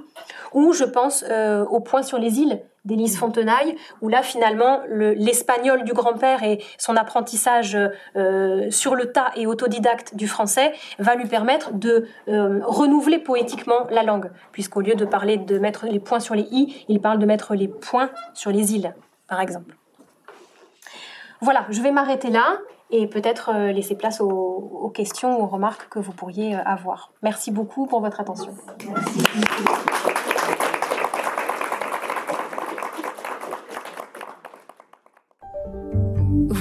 Ou je pense euh, au Point sur les îles d'Élise Fontenaille, où là finalement l'espagnol du grand-père et son apprentissage euh, sur le tas et autodidacte du français va lui permettre de euh, renouveler poétiquement la langue, puisqu'au lieu de parler de mettre les points sur les i, il parle de mettre les points sur les îles, par exemple. Voilà, je vais m'arrêter là et peut-être euh, laisser place aux, questions, aux remarques que vous pourriez avoir. Merci beaucoup pour votre attention.